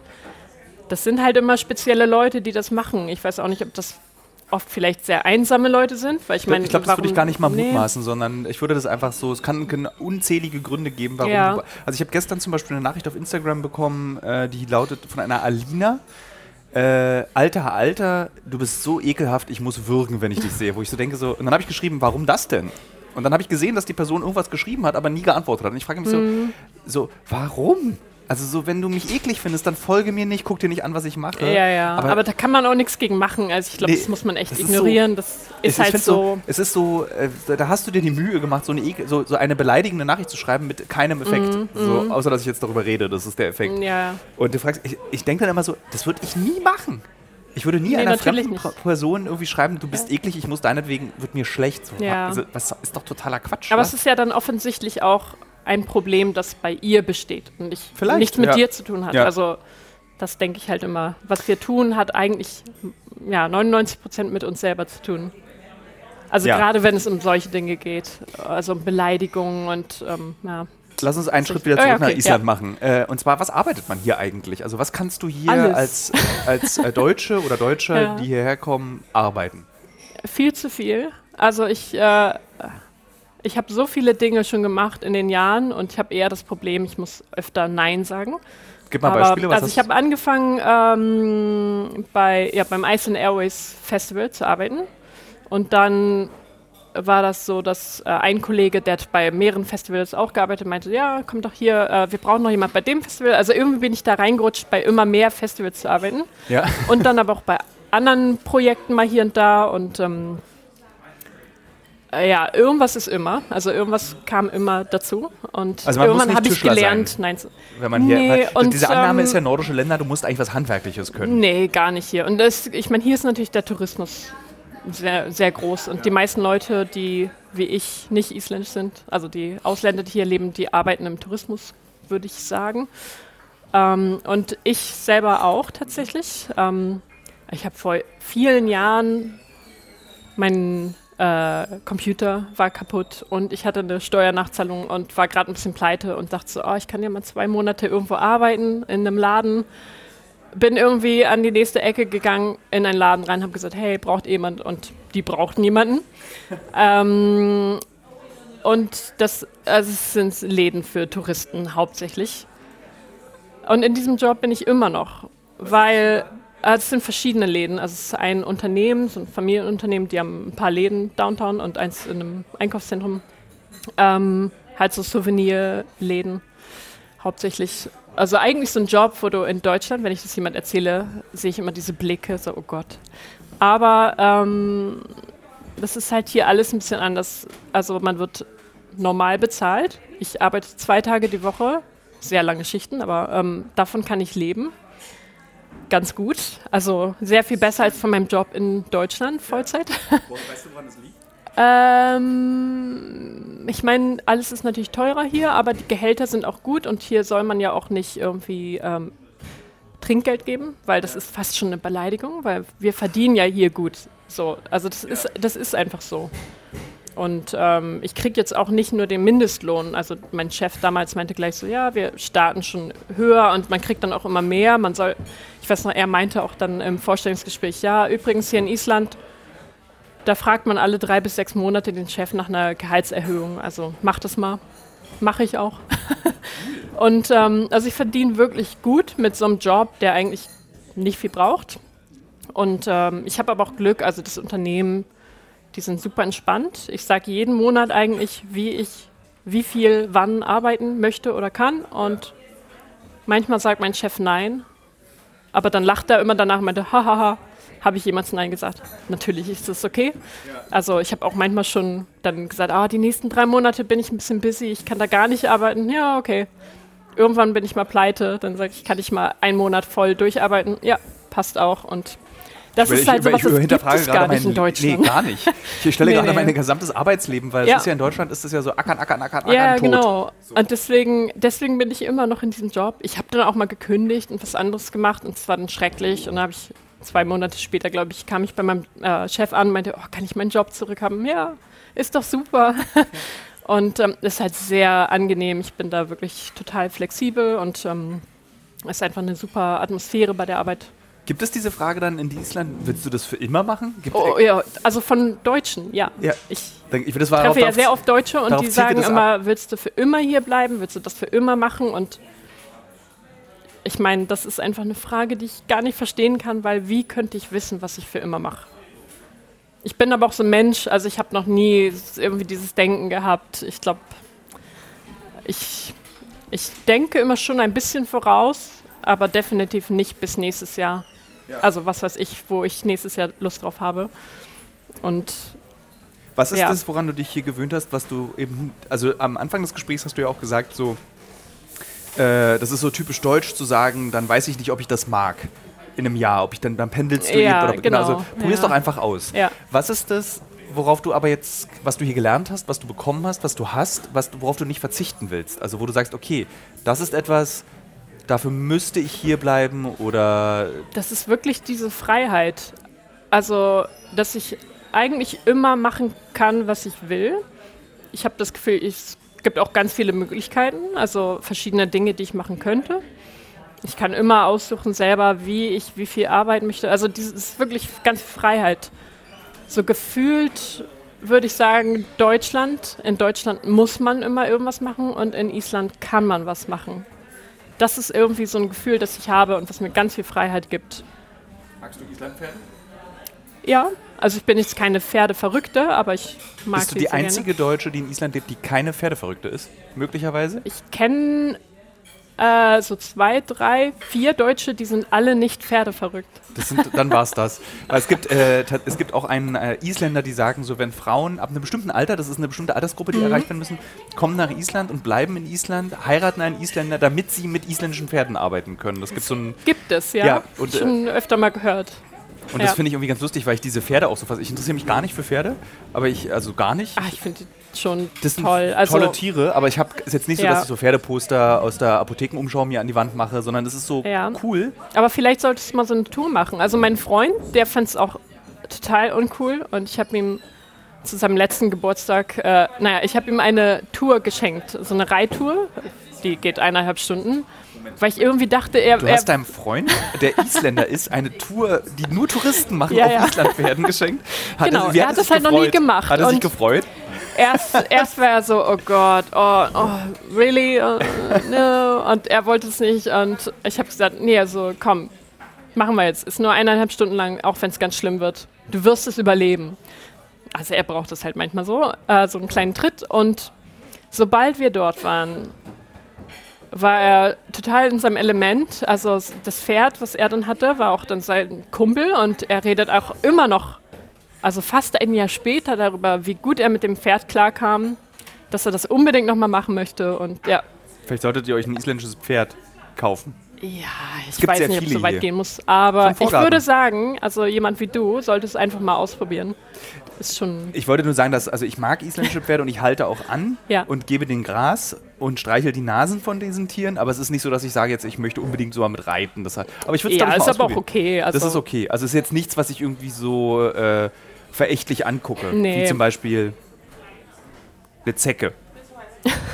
das sind halt immer spezielle Leute, die das machen. Ich weiß auch nicht, ob das oft vielleicht sehr einsame Leute sind, weil ich Ich glaube, meine, glaub, das würde ich gar nicht mal nee. mutmaßen, sondern ich würde das einfach so, es kann, können unzählige Gründe geben, warum Ja. du, Also ich habe gestern zum Beispiel eine Nachricht auf Instagram bekommen, äh, die lautet von einer Alina, äh, Alter, Alter, du bist so ekelhaft, ich muss würgen, wenn ich dich sehe. Wo ich so denke, so, und dann habe ich geschrieben, warum das denn? Und dann habe ich gesehen, dass die Person irgendwas geschrieben hat, aber nie geantwortet hat. Und ich frage mich Mhm. so, so, warum? Also so, wenn du mich eklig findest, dann folge mir nicht, guck dir nicht an, was ich mache. Ja, ja, aber, Aber, da kann man auch nichts gegen machen. Also ich glaube, Nee, das muss man echt das ignorieren. das es- ist halt find's so. Es ist so, äh, da hast du dir die Mühe gemacht, so eine, ekel- so, so eine beleidigende Nachricht zu schreiben mit keinem Effekt. Mhm, so, außer, dass ich jetzt darüber rede, das ist der Effekt. Ja, Und du fragst, ich, ich denke dann immer so, das würde ich nie machen. Ich würde nie Nee, einer fremden nicht. Person irgendwie schreiben, du bist eklig, ich muss deinetwegen, wird mir schlecht. So, Ja. also, was ist doch totaler Quatsch. aber was? es ist ja dann offensichtlich auch ein Problem, das bei ihr besteht und nicht, nichts mit ja. dir zu tun hat. Ja. Also das denke ich halt immer. Was wir tun, hat eigentlich ja, 99 Prozent mit uns selber zu tun. Also Ja. gerade wenn es um solche Dinge geht, also um Beleidigungen und ähm, ja. Lass uns einen Schritt wieder Ah, zurück nach okay, Island ja. machen. Äh, und zwar, was arbeitet man hier eigentlich? Also was kannst du hier Alles. als, als äh, Deutsche oder Deutscher, (laughs) die hierher kommen, arbeiten? Viel zu viel. Also ich, äh, ich habe so viele Dinge schon gemacht in den Jahren und ich habe eher das Problem, ich muss öfter Nein sagen. Gib mal Aber, Beispiele. Was also ich habe angefangen ähm, bei, ja, beim Iceland Airways Festival zu arbeiten und dann war das so, dass äh, ein Kollege, der hat bei mehreren Festivals auch gearbeitet, meinte, ja, komm doch hier, äh, wir brauchen noch jemand bei dem Festival. Also irgendwie bin ich da reingerutscht, bei immer mehr Festivals zu arbeiten ja. und dann aber auch bei anderen Projekten mal hier und da und ähm, äh, ja, irgendwas ist immer. Also irgendwas kam immer dazu und Also irgendwann habe ich gelernt, sein. nein, Wenn man hier, Nee, und, diese Annahme ähm, ist ja nordische Länder, du musst eigentlich was Handwerkliches können. Nee, gar nicht hier. Und das, ich meine, hier ist natürlich der Tourismus sehr, sehr groß. Und die meisten Leute, die wie ich nicht isländisch sind, also die Ausländer, die hier leben, die arbeiten im Tourismus, würde ich sagen. Ähm, und ich selber auch tatsächlich. Ähm, ich habe vor vielen Jahren mein äh, Computer war kaputt und ich hatte eine Steuernachzahlung und war gerade ein bisschen pleite und dachte so, oh, ich kann ja mal zwei Monate irgendwo arbeiten in einem Laden bin irgendwie an die nächste Ecke gegangen, in einen Laden rein, habe gesagt, hey, braucht jemand? Und die brauchten niemanden. (laughs) ähm, und das, also es sind Läden für Touristen hauptsächlich. Und in diesem Job bin ich immer noch, weil es sind verschiedene Läden. Also es ist ein Unternehmen, so ein Familienunternehmen, die haben ein paar Läden downtown und eins in einem Einkaufszentrum. Ähm, halt so Souvenirläden hauptsächlich. Also eigentlich so ein Job, wo du in Deutschland, wenn ich das jemand erzähle, sehe ich immer diese Blicke, so oh Gott. Aber ähm, das ist halt hier alles ein bisschen anders. Also man wird normal bezahlt. Ich arbeite zwei Tage die Woche, sehr lange Schichten, aber ähm, davon kann ich leben. Ganz gut. Also sehr viel besser als von meinem Job in Deutschland, Vollzeit. Weißt du, woran das liegt? (laughs) Ähm, ich meine, alles ist natürlich teurer hier, aber die Gehälter sind auch gut und hier soll man ja auch nicht irgendwie ähm, Trinkgeld geben, weil das ist fast schon eine Beleidigung, weil wir verdienen ja hier gut. So, also das ist, das ist einfach so. Und ähm, ich kriege jetzt auch nicht nur den Mindestlohn. Also mein Chef damals meinte gleich so, ja, wir starten schon höher und man kriegt dann auch immer mehr. Man soll, ich weiß noch, er meinte auch dann im Vorstellungsgespräch, ja, übrigens hier in Island, da fragt man alle drei bis sechs Monate den Chef nach einer Gehaltserhöhung. Also mach das mal. Mache ich auch. (laughs) und ähm, also ich verdiene wirklich gut mit so einem Job, der eigentlich nicht viel braucht. Und ähm, ich habe aber auch Glück, also das Unternehmen die sind super entspannt. Ich sage jeden Monat eigentlich, wie ich wie viel wann arbeiten möchte oder kann. Und manchmal sagt mein Chef nein. Aber dann lacht er immer danach und meinte, hahaha, habe ich jemals Nein gesagt? Natürlich ist das okay. Also ich habe auch manchmal schon dann gesagt, ah, die nächsten drei Monate bin ich ein bisschen busy, ich kann da gar nicht arbeiten. Ja, okay. Irgendwann bin ich mal pleite, dann sage ich, kann ich mal einen Monat voll durcharbeiten. Ja, passt auch. Und das ich, ist halt so was, das gibt es gar nicht in Deutschland. Nee, gar nicht. Ich (laughs) stelle nee, gerade nee. mein gesamtes Arbeitsleben, weil ja. es ist ja in Deutschland ist es ja so ackern, ackern, ackern, ackern, Ja, tot. genau. So. Und deswegen, deswegen bin ich immer noch in diesem Job. Ich habe dann auch mal gekündigt und was anderes gemacht und es war dann schrecklich. Und dann habe ich zwei Monate später, glaube ich, kam ich bei meinem äh, Chef an und meinte, oh, kann ich meinen Job zurückhaben? Ja, ist doch super. (laughs) und ähm, ist halt sehr angenehm. Ich bin da wirklich total flexibel und ähm, ist einfach eine super Atmosphäre bei der Arbeit. Gibt es diese Frage dann in Island, willst du das für immer machen? Gibt oh, ja, also von Deutschen, ja. ja. Ich, ich das war treffe ja sehr oft Deutsche und die sagen immer, willst du für immer hier bleiben, willst du das für immer machen? Und ich meine, das ist einfach eine Frage, die ich gar nicht verstehen kann, weil wie könnte ich wissen, was ich für immer mache? Ich bin aber auch so ein Mensch, also ich habe noch nie irgendwie dieses Denken gehabt. Ich glaube, ich, ich denke immer schon ein bisschen voraus, aber definitiv nicht bis nächstes Jahr. Also was weiß ich, wo ich nächstes Jahr Lust drauf habe. Und was ist ja. das, woran du dich hier gewöhnt hast, was du eben, also am Anfang des Gesprächs hast du ja auch gesagt, so, äh, das ist so typisch deutsch zu sagen, dann weiß ich nicht, ob ich das mag in einem Jahr, ob ich dann, dann pendelst du ja, oder genau. also probier's ja. doch einfach aus. Ja. Was ist das, worauf du aber jetzt, was du hier gelernt hast, was du bekommen hast, was du hast, was, worauf du nicht verzichten willst? Also wo du sagst, okay, das ist etwas, dafür müsste ich hier bleiben oder. Das ist wirklich diese Freiheit. Also, dass ich eigentlich immer machen kann, was ich will. Ich habe das Gefühl, es gibt auch ganz viele Möglichkeiten, also verschiedene Dinge, die ich machen könnte. Ich kann immer aussuchen selber, wie ich wie viel arbeiten möchte. Also das ist wirklich ganz Freiheit. So gefühlt würde ich sagen, Deutschland. In Deutschland muss man immer irgendwas machen und in Island kann man was machen das ist irgendwie so ein Gefühl, das ich habe und was mir ganz viel Freiheit gibt. Magst du Islandpferde? Ja, also ich bin jetzt keine Pferdeverrückte, aber ich mag Bist du die einzige gerne. Deutsche, die in Island lebt, die keine Pferdeverrückte ist? Möglicherweise? Ich kenne äh, so zwei, drei, vier Deutsche, die sind alle nicht pferdeverrückt. Das sind, dann war es das. Es gibt, äh, es gibt auch einen äh, Isländer, die sagen, so wenn Frauen ab einem bestimmten Alter, das ist eine bestimmte Altersgruppe, die mhm. erreicht werden müssen, kommen nach Island und bleiben in Island, heiraten einen Isländer, damit sie mit isländischen Pferden arbeiten können. Das gibt so ein. Gibt es, ja. ja und, Schon äh, öfter mal gehört. Und ja. das finde ich irgendwie ganz lustig, weil ich diese Pferde auch so fasse. Ich interessiere mich gar nicht für Pferde, aber ich, also gar nicht. Ach, ich finde schon das sind toll. Also tolle Tiere, aber ich habe es jetzt nicht so, dass ich so Pferdeposter aus der Apothekenumschau mir an die Wand mache, sondern das ist so ja. cool. Aber vielleicht solltest du mal so eine Tour machen. Also mein Freund, der fand es auch total uncool und ich habe ihm zu seinem letzten Geburtstag, äh, naja, ich habe ihm eine Tour geschenkt, so eine Reittour, die geht eineinhalb Stunden. Weil ich irgendwie dachte, er. Du hast deinem Freund, der Isländer ist, eine Tour, die nur Touristen machen, ja, auf ja. Island werden geschenkt. Hat genau, er, er hat das halt gefreut? noch nie gemacht. Hat er sich gefreut? erst, erst war er so, oh Gott, oh, oh really? Uh, no. Und er wollte es nicht. Und ich habe gesagt, nee, also komm, machen wir jetzt. Ist nur eineinhalb Stunden lang, auch wenn es ganz schlimm wird. Du wirst es überleben. Also er braucht es halt manchmal so, äh, so einen kleinen Tritt. Und sobald wir dort waren, war er total in seinem Element. Also das Pferd, was er dann hatte, war auch dann sein Kumpel und er redet auch immer noch also fast ein Jahr später darüber, wie gut er mit dem Pferd klarkam, dass er das unbedingt nochmal machen möchte und ja. Vielleicht solltet ihr euch ein isländisches Pferd kaufen. Ja, ich weiß nicht, ob es so weit gehen muss, aber ich würde sagen, also jemand wie du sollte es einfach mal ausprobieren. Ist schon ich wollte nur sagen, dass also ich mag isländische Pferde und ich halte auch an ja. und gebe den Gras und streichel die Nasen von diesen Tieren, aber es ist nicht so, dass ich sage jetzt, ich möchte unbedingt so mit reiten. Das hat, aber ich würde es ja, mal ist aber auch okay. Also das ist okay. Also es ist jetzt nichts, was ich irgendwie so äh, verächtlich angucke. Nee. Wie zum Beispiel Eine Zecke.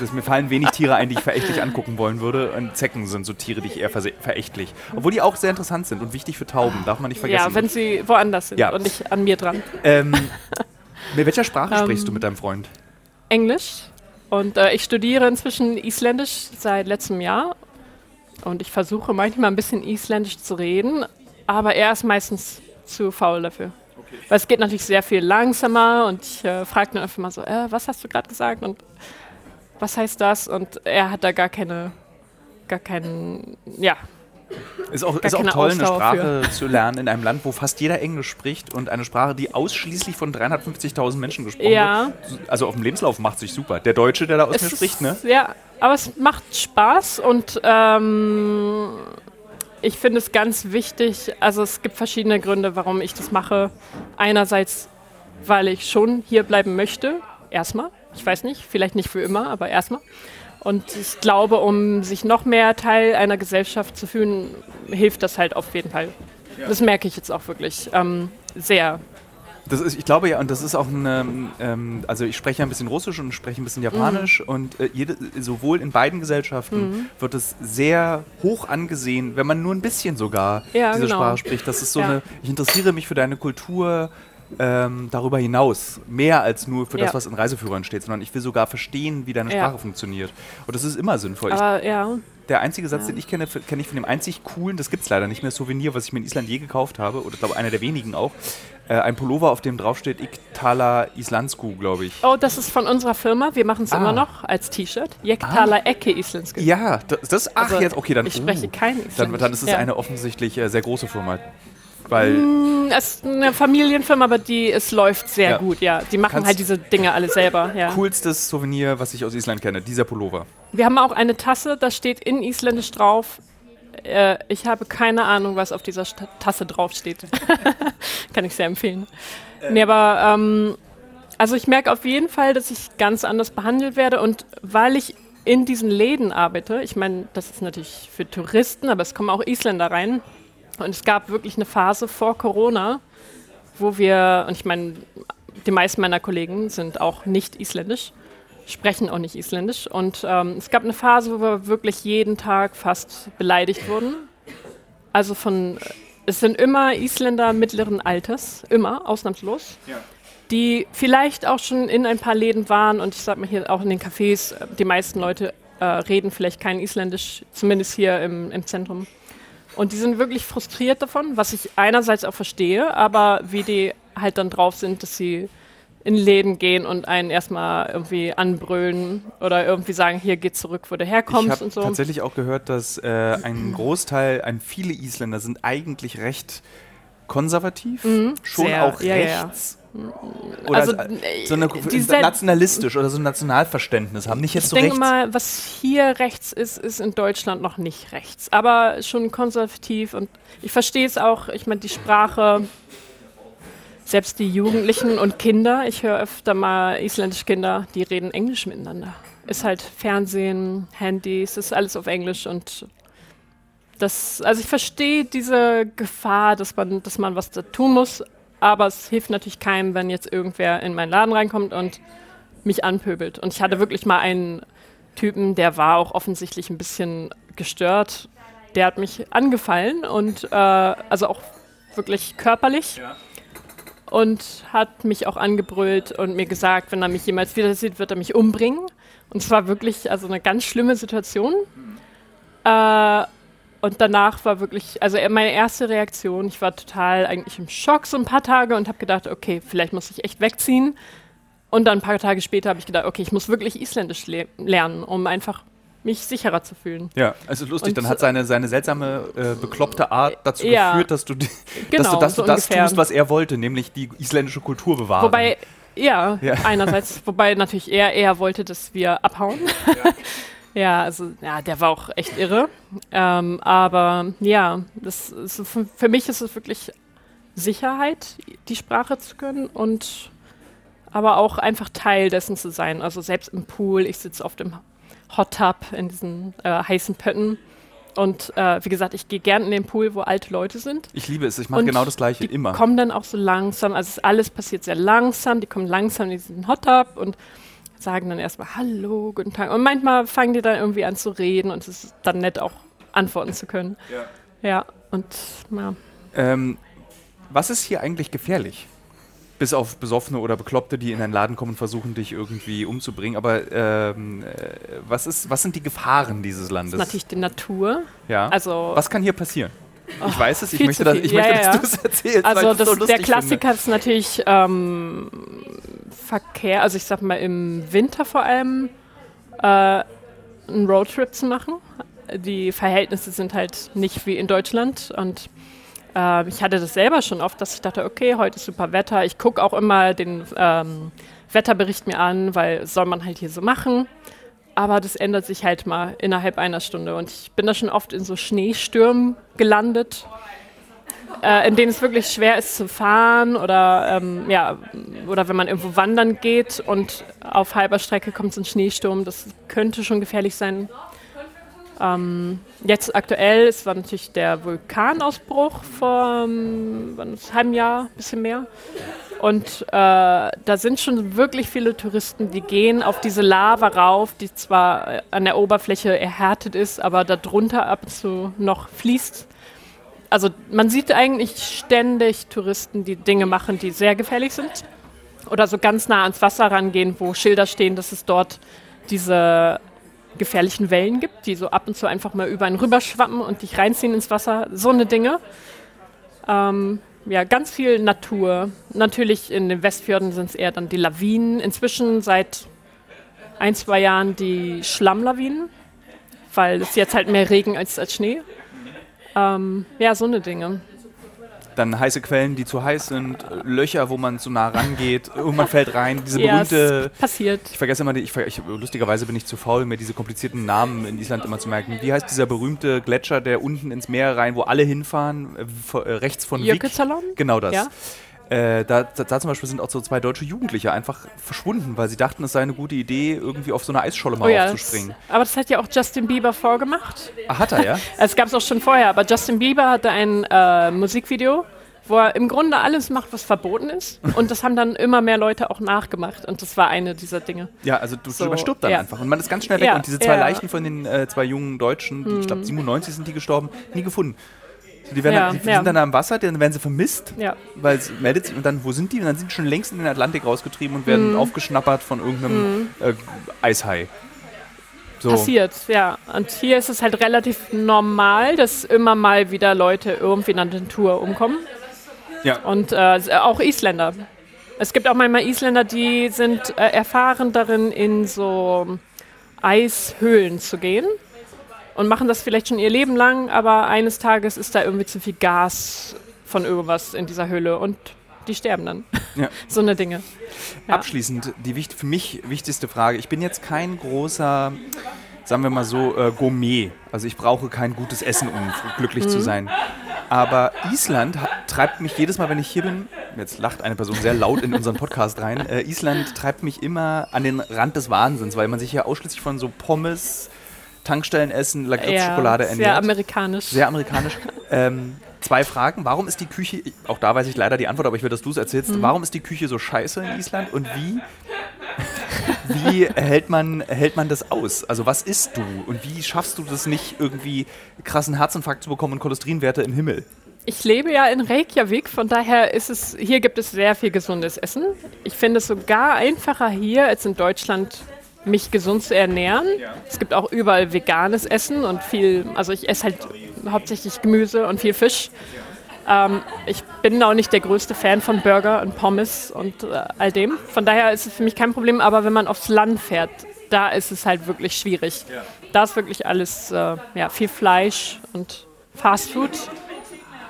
Das, mir fallen wenig Tiere ein, die ich verächtlich angucken wollen würde. Und Zecken sind so Tiere, die ich eher verächtlich. Obwohl die auch sehr interessant sind und wichtig für Tauben, darf man nicht vergessen. Ja, wenn sie woanders sind Ja. und nicht an mir dran. ähm, mit welcher Sprache Ähm, sprichst du mit deinem Freund? Englisch. Und äh, ich studiere inzwischen Isländisch seit letztem Jahr. Und ich versuche manchmal ein bisschen Isländisch zu reden, aber er ist meistens zu faul dafür. Weil es geht natürlich sehr viel langsamer und ich äh, frage dann einfach mal so, äh, was hast du gerade gesagt und was heißt das? Und er hat da gar keine, gar keinen, ja, Ist auch, Gar ist auch toll, eine Ausdauer Sprache zu lernen in einem Land, wo fast jeder Englisch spricht und eine Sprache, die ausschließlich von 350.000 Menschen gesprochen Ja. wird. Also auf dem Lebenslauf macht sich super. Der Deutsche, der da aus mir spricht, ne? Ja, aber es macht Spaß und ähm, ich finde es ganz wichtig. Also es gibt verschiedene Gründe, warum ich das mache. Einerseits, weil ich schon hier bleiben möchte. Erstmal. Ich weiß nicht, vielleicht nicht für immer, aber erstmal. Und ich glaube, um sich noch mehr Teil einer Gesellschaft zu fühlen, hilft das halt auf jeden Fall. Das merke ich jetzt auch wirklich ähm, sehr. Das ist, ich glaube ja, und das ist auch eine, ähm, also ich spreche ja ein bisschen Russisch und spreche ein bisschen Japanisch Mhm. und äh, jede, sowohl in beiden Gesellschaften wird es sehr hoch angesehen, wenn man nur ein bisschen sogar Ja, diese genau. Sprache spricht. Das ist so Ja. eine, ich interessiere mich für deine Kultur ähm, darüber hinaus, mehr als nur für das, Ja. was in Reiseführern steht, sondern ich will sogar verstehen, wie deine Ja. Sprache funktioniert. Und das ist immer sinnvoll. Ich, Aber ja, der einzige Satz, den ich kenne, kenne ich von dem einzig coolen, das gibt es leider nicht mehr, Souvenir, was ich mir in Island je gekauft habe, oder ich glaube einer der wenigen auch, äh, ein Pullover, auf dem draufsteht Iktala Islandsku, glaube ich. Oh, das ist von unserer Firma. Wir machen es Ah. immer noch als T-Shirt. Jektala Ecke Islandske. Ja, das, das ach Also, jetzt, okay, dann, ich spreche uh, kein dann, Isländisch. dann ist es eine offensichtlich äh, sehr große Firma, weil Es ist eine Familienfirma, aber die, es läuft sehr Ja. gut, ja. Die machen Kannst- halt diese Dinge alle selber, ja. coolstes Souvenir, was ich aus Island kenne, dieser Pullover. Wir haben auch eine Tasse, da steht in Isländisch drauf. Äh, ich habe keine Ahnung, was auf dieser Sta Tasse draufsteht. (laughs) Kann ich sehr empfehlen. Nee, aber ähm, also ich merke auf jeden Fall, dass ich ganz anders behandelt werde und weil ich in diesen Läden arbeite, ich meine, das ist natürlich für Touristen, aber es kommen auch Isländer rein. Und es gab wirklich eine Phase vor Corona, wo wir, und ich meine, die meisten meiner Kollegen sind auch nicht isländisch, sprechen auch nicht isländisch. Und ähm, es gab eine Phase, wo wir wirklich jeden Tag fast beleidigt wurden. Also von, es sind immer Isländer mittleren Alters, immer, ausnahmslos, die vielleicht auch schon in ein paar Läden waren und ich sag mal hier auch in den Cafés, die meisten Leute äh, reden vielleicht kein Isländisch, zumindest hier im, im Zentrum. Und die sind wirklich frustriert davon, was ich einerseits auch verstehe, aber wie die halt dann drauf sind, dass sie in Läden gehen und einen erstmal irgendwie anbrüllen oder irgendwie sagen, hier geh zurück, wo du Ich herkommst habe und so. tatsächlich auch gehört, dass äh, ein Großteil, ein, viele Isländer sind eigentlich recht konservativ, schon Mhm. sehr, auch ja, ja, ja. Oder Also, so- eine, diese- nationalistisch oder so ein Nationalverständnis haben. Nicht jetzt Ich so denke rechts. mal, was hier rechts ist, ist in Deutschland noch nicht rechts, aber schon konservativ und ich verstehe es auch. Ich meine, die Sprache, selbst die Jugendlichen und Kinder, ich höre öfter mal isländische Kinder, die reden Englisch miteinander. Ist halt Fernsehen, Handys, ist alles auf Englisch und das, also ich verstehe diese Gefahr, dass man, dass man was da tun muss, aber es hilft natürlich keinem, wenn jetzt irgendwer in meinen Laden reinkommt und mich anpöbelt. Und ich hatte wirklich mal einen Typen, der war auch offensichtlich ein bisschen gestört. Der hat mich angefallen und äh, also auch wirklich körperlich und hat mich auch angebrüllt und mir gesagt, wenn er mich jemals wieder sieht, wird er mich umbringen. Und es war wirklich also eine ganz schlimme Situation. Äh, und danach war wirklich, also er- meine erste Reaktion, ich war total eigentlich im Schock so ein paar Tage und habe gedacht, okay, vielleicht muss ich echt wegziehen. Und dann ein paar Tage später habe ich gedacht, okay, ich muss wirklich Isländisch le lernen, um einfach mich sicherer zu fühlen. Ja, also lustig, Und dann hat seine, seine seltsame, äh, bekloppte Art dazu Ja. geführt, dass du, die- Genau, dass du, dass so du das ungefähr. tust, was er wollte, nämlich die isländische Kultur bewahren. Wobei, ja, Ja. einerseits, wobei natürlich er eher wollte, dass wir abhauen. Ja. (laughs) also ja, der war auch echt irre. Ähm, aber ja, das ist, für, mich ist es wirklich Sicherheit, die Sprache zu können und aber auch einfach Teil dessen zu sein. Also selbst im Pool, ich sitze auf dem Hot Tub in diesen äh, heißen Pötten. Und äh, wie gesagt, ich gehe gern in den Pool, wo alte Leute sind. ich liebe es, ich mache genau das Gleiche, die immer. kommen dann auch so langsam, also es alles passiert sehr langsam, die kommen langsam in diesen Hot Tub und sagen dann erstmal Hallo, guten Tag. Und manchmal fangen die dann irgendwie an zu reden und es ist dann nett auch antworten zu können. Ja. Ja, und ja. Ähm, was ist hier eigentlich gefährlich? Bis auf Besoffene oder Bekloppte, die in einen Laden kommen und versuchen, dich irgendwie umzubringen. Aber ähm, äh, was, ist, was sind die Gefahren dieses Landes? Das ist natürlich die Natur. Ja. Also was kann hier passieren? Ich weiß es, ich möchte, viel. ich Ja, möchte ja. dass du es erzählst. Also das, so der Klassiker ist natürlich ähm, Verkehr, also ich sag mal im Winter vor allem äh, einen Roadtrip zu machen. Die Verhältnisse sind halt nicht wie in Deutschland und äh, ich hatte das selber schon oft, dass ich dachte, okay, heute ist super Wetter. Ich gucke auch immer den ähm, Wetterbericht mir an, weil soll man halt hier so machen. Aber das ändert sich halt mal innerhalb einer Stunde. Und ich bin da schon oft in so Schneestürmen gelandet, äh, in denen es wirklich schwer ist zu fahren oder, ähm, ja, oder wenn man irgendwo wandern geht und auf halber Strecke kommt so ein Schneesturm. Das könnte schon gefährlich sein. Ähm, jetzt aktuell, es war natürlich der Vulkanausbruch vor ähm, ist einem halben Jahr, bisschen mehr. Und äh, da sind schon wirklich viele Touristen, die gehen auf diese Lava rauf, die zwar an der Oberfläche erhärtet ist, aber darunter ab und zu noch fließt. Also man sieht eigentlich ständig Touristen, die Dinge machen, die sehr gefährlich sind. Oder so ganz nah ans Wasser rangehen, wo Schilder stehen, dass es dort diese gefährlichen Wellen gibt, die so ab und zu einfach mal über einen rüberschwappen und dich reinziehen ins Wasser. So eine Dinge. Ähm, ja, ganz viel Natur. Natürlich in den Westfjorden sind es eher dann die Lawinen. Inzwischen seit ein, zwei Jahren die Schlammlawinen, weil es jetzt halt mehr Regen als, als Schnee. Ähm, ja, so eine Dinge. Dann heiße Quellen, die zu heiß sind, Löcher, wo man zu nah rangeht, (laughs) irgendwann fällt rein. Diese Ja, berühmte. passiert. Ich vergesse immer, ich, ich, lustigerweise bin ich zu faul, mir diese komplizierten Namen in Island immer zu merken. Wie heißt dieser berühmte Gletscher, der unten ins Meer rein, wo alle hinfahren, äh, äh, rechts von Vik? Jökulsalon? Genau das. Ja. Äh, da, da, zum Beispiel sind auch so zwei deutsche Jugendliche einfach verschwunden, weil sie dachten, es sei eine gute Idee, irgendwie auf so eine Eisscholle mal Oh ja, das, aufzuspringen. aber das hat ja auch Justin Bieber vorgemacht. Ah, hat er, ja? (laughs) Es gab es auch schon vorher, aber Justin Bieber hatte ein äh, Musikvideo, wo er im Grunde alles macht, was verboten ist. Und das haben dann immer mehr Leute auch nachgemacht. Und das war eine dieser Dinge. Ja, also du So, drüber stirbt dann ja. einfach. Und man ist ganz schnell weg. Ja, und diese zwei. Leichen von den äh, zwei jungen Deutschen, die, ich glaube 97 sind die gestorben, nie gefunden. So, Die, werden Ja, dann, die ja. sind dann da im Wasser, dann werden sie vermisst, Ja. weil es meldet sich und dann, wo sind die? Und dann sind die schon längst in den Atlantik rausgetrieben und werden aufgeschnappert von irgendeinem äh, Eishai. So. Passiert, ja. Und hier ist es halt relativ normal, dass immer mal wieder Leute irgendwie in der Natur umkommen. Ja. Und äh, auch Isländer. Es gibt auch manchmal Isländer, die sind äh, erfahren darin, in so Eishöhlen zu gehen und machen das vielleicht schon ihr Leben lang, aber eines Tages ist da irgendwie zu viel Gas von irgendwas in dieser Höhle und die sterben dann. Ja. (laughs) so eine Dinge. Ja. Abschließend die für mich wichtigste Frage. Ich bin jetzt kein großer, sagen wir mal so, äh, Gourmet. Also ich brauche kein gutes Essen, um glücklich Mhm. zu sein. Aber Island treibt mich jedes Mal, wenn ich hier bin, jetzt lacht eine Person sehr laut in unseren Podcast rein, äh, Island treibt mich immer an den Rand des Wahnsinns, weil man sich ja ausschließlich von so Pommes, Tankstellenessen, Lakritz-Schokolade ja, ernährt. sehr amerikanisch. Sehr amerikanisch. (laughs) ähm, zwei Fragen. Warum ist die Küche, auch da weiß ich leider die Antwort, aber ich will, dass du es erzählst. Mhm. Warum ist die Küche so scheiße in Island und wie, wie hält, man, hält man das aus? Also was isst du und wie schaffst du das nicht, irgendwie krassen Herzinfarkt zu bekommen und Cholesterinwerte im Himmel? Ich lebe ja in Reykjavik, von daher ist es, hier gibt es sehr viel gesundes Essen. Ich finde es sogar einfacher hier als in Deutschland, mich gesund zu ernähren. Es gibt auch überall veganes Essen und viel, also ich esse halt hauptsächlich Gemüse und viel Fisch. Ähm, ich bin auch nicht der größte Fan von Burger und Pommes und äh, all dem. Von daher ist es für mich kein Problem, aber wenn man aufs Land fährt, da ist es halt wirklich schwierig. Da ist wirklich alles, äh, ja, viel Fleisch und Fast Food.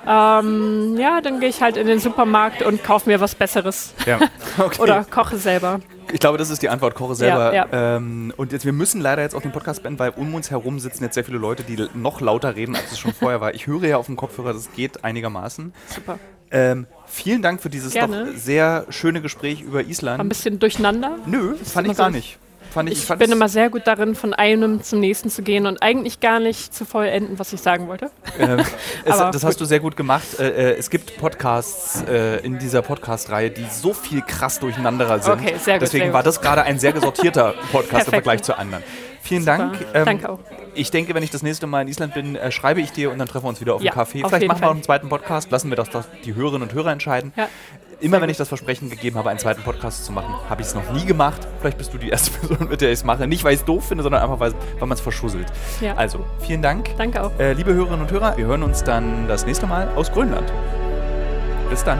Ähm, ja, dann gehe ich halt in den Supermarkt und kaufe mir was Besseres. Ja, (laughs) okay. Oder koche selber. Ich glaube, das ist die Antwort. Koche selber. Ja, Ähm, und jetzt, wir müssen leider jetzt auch den Podcast beenden, weil um uns herum sitzen jetzt sehr viele Leute, die noch lauter reden, als es schon vorher war. Ich höre ja auf dem Kopfhörer, das geht einigermaßen. Super. Ähm, vielen Dank für dieses Gerne. doch sehr schöne Gespräch über War ein Island. bisschen durcheinander. Nö, fand ich immer so. gar nicht. Fand ich, Ich, fand bin immer sehr gut darin, von einem zum nächsten zu gehen und eigentlich gar nicht zu vollenden, was ich sagen wollte. Ähm, (laughs) es, Aber das hast du sehr gut gemacht. Äh, äh, es gibt Podcasts äh, in dieser Podcast-Reihe, die so viel krass durcheinanderer sind. Okay, sehr gut, Deswegen sehr war gut. das gerade ein sehr gesortierter (laughs) Podcast im. Vergleich zu anderen. Vielen Dank. Super. Danke auch. Ich denke, wenn ich das nächste Mal in Island bin, äh, schreibe ich dir und dann treffen wir uns wieder auf Ja, dem Café. Vielleicht machen wir auch Fall. einen zweiten Podcast. Lassen wir das doch die Hörerinnen und Hörer entscheiden. Ja. Immer wenn ich das Versprechen gegeben habe, einen zweiten Podcast zu machen, habe ich es noch nie gemacht. Vielleicht bist du die erste (laughs) Person, mit der ich es mache. Nicht, weil ich es doof finde, sondern einfach, weil, weil man es verschusselt. Ja. Also, vielen Dank. Danke auch. Äh, liebe Hörerinnen und Hörer, wir hören uns dann das nächste Mal aus Grönland. Bis dann.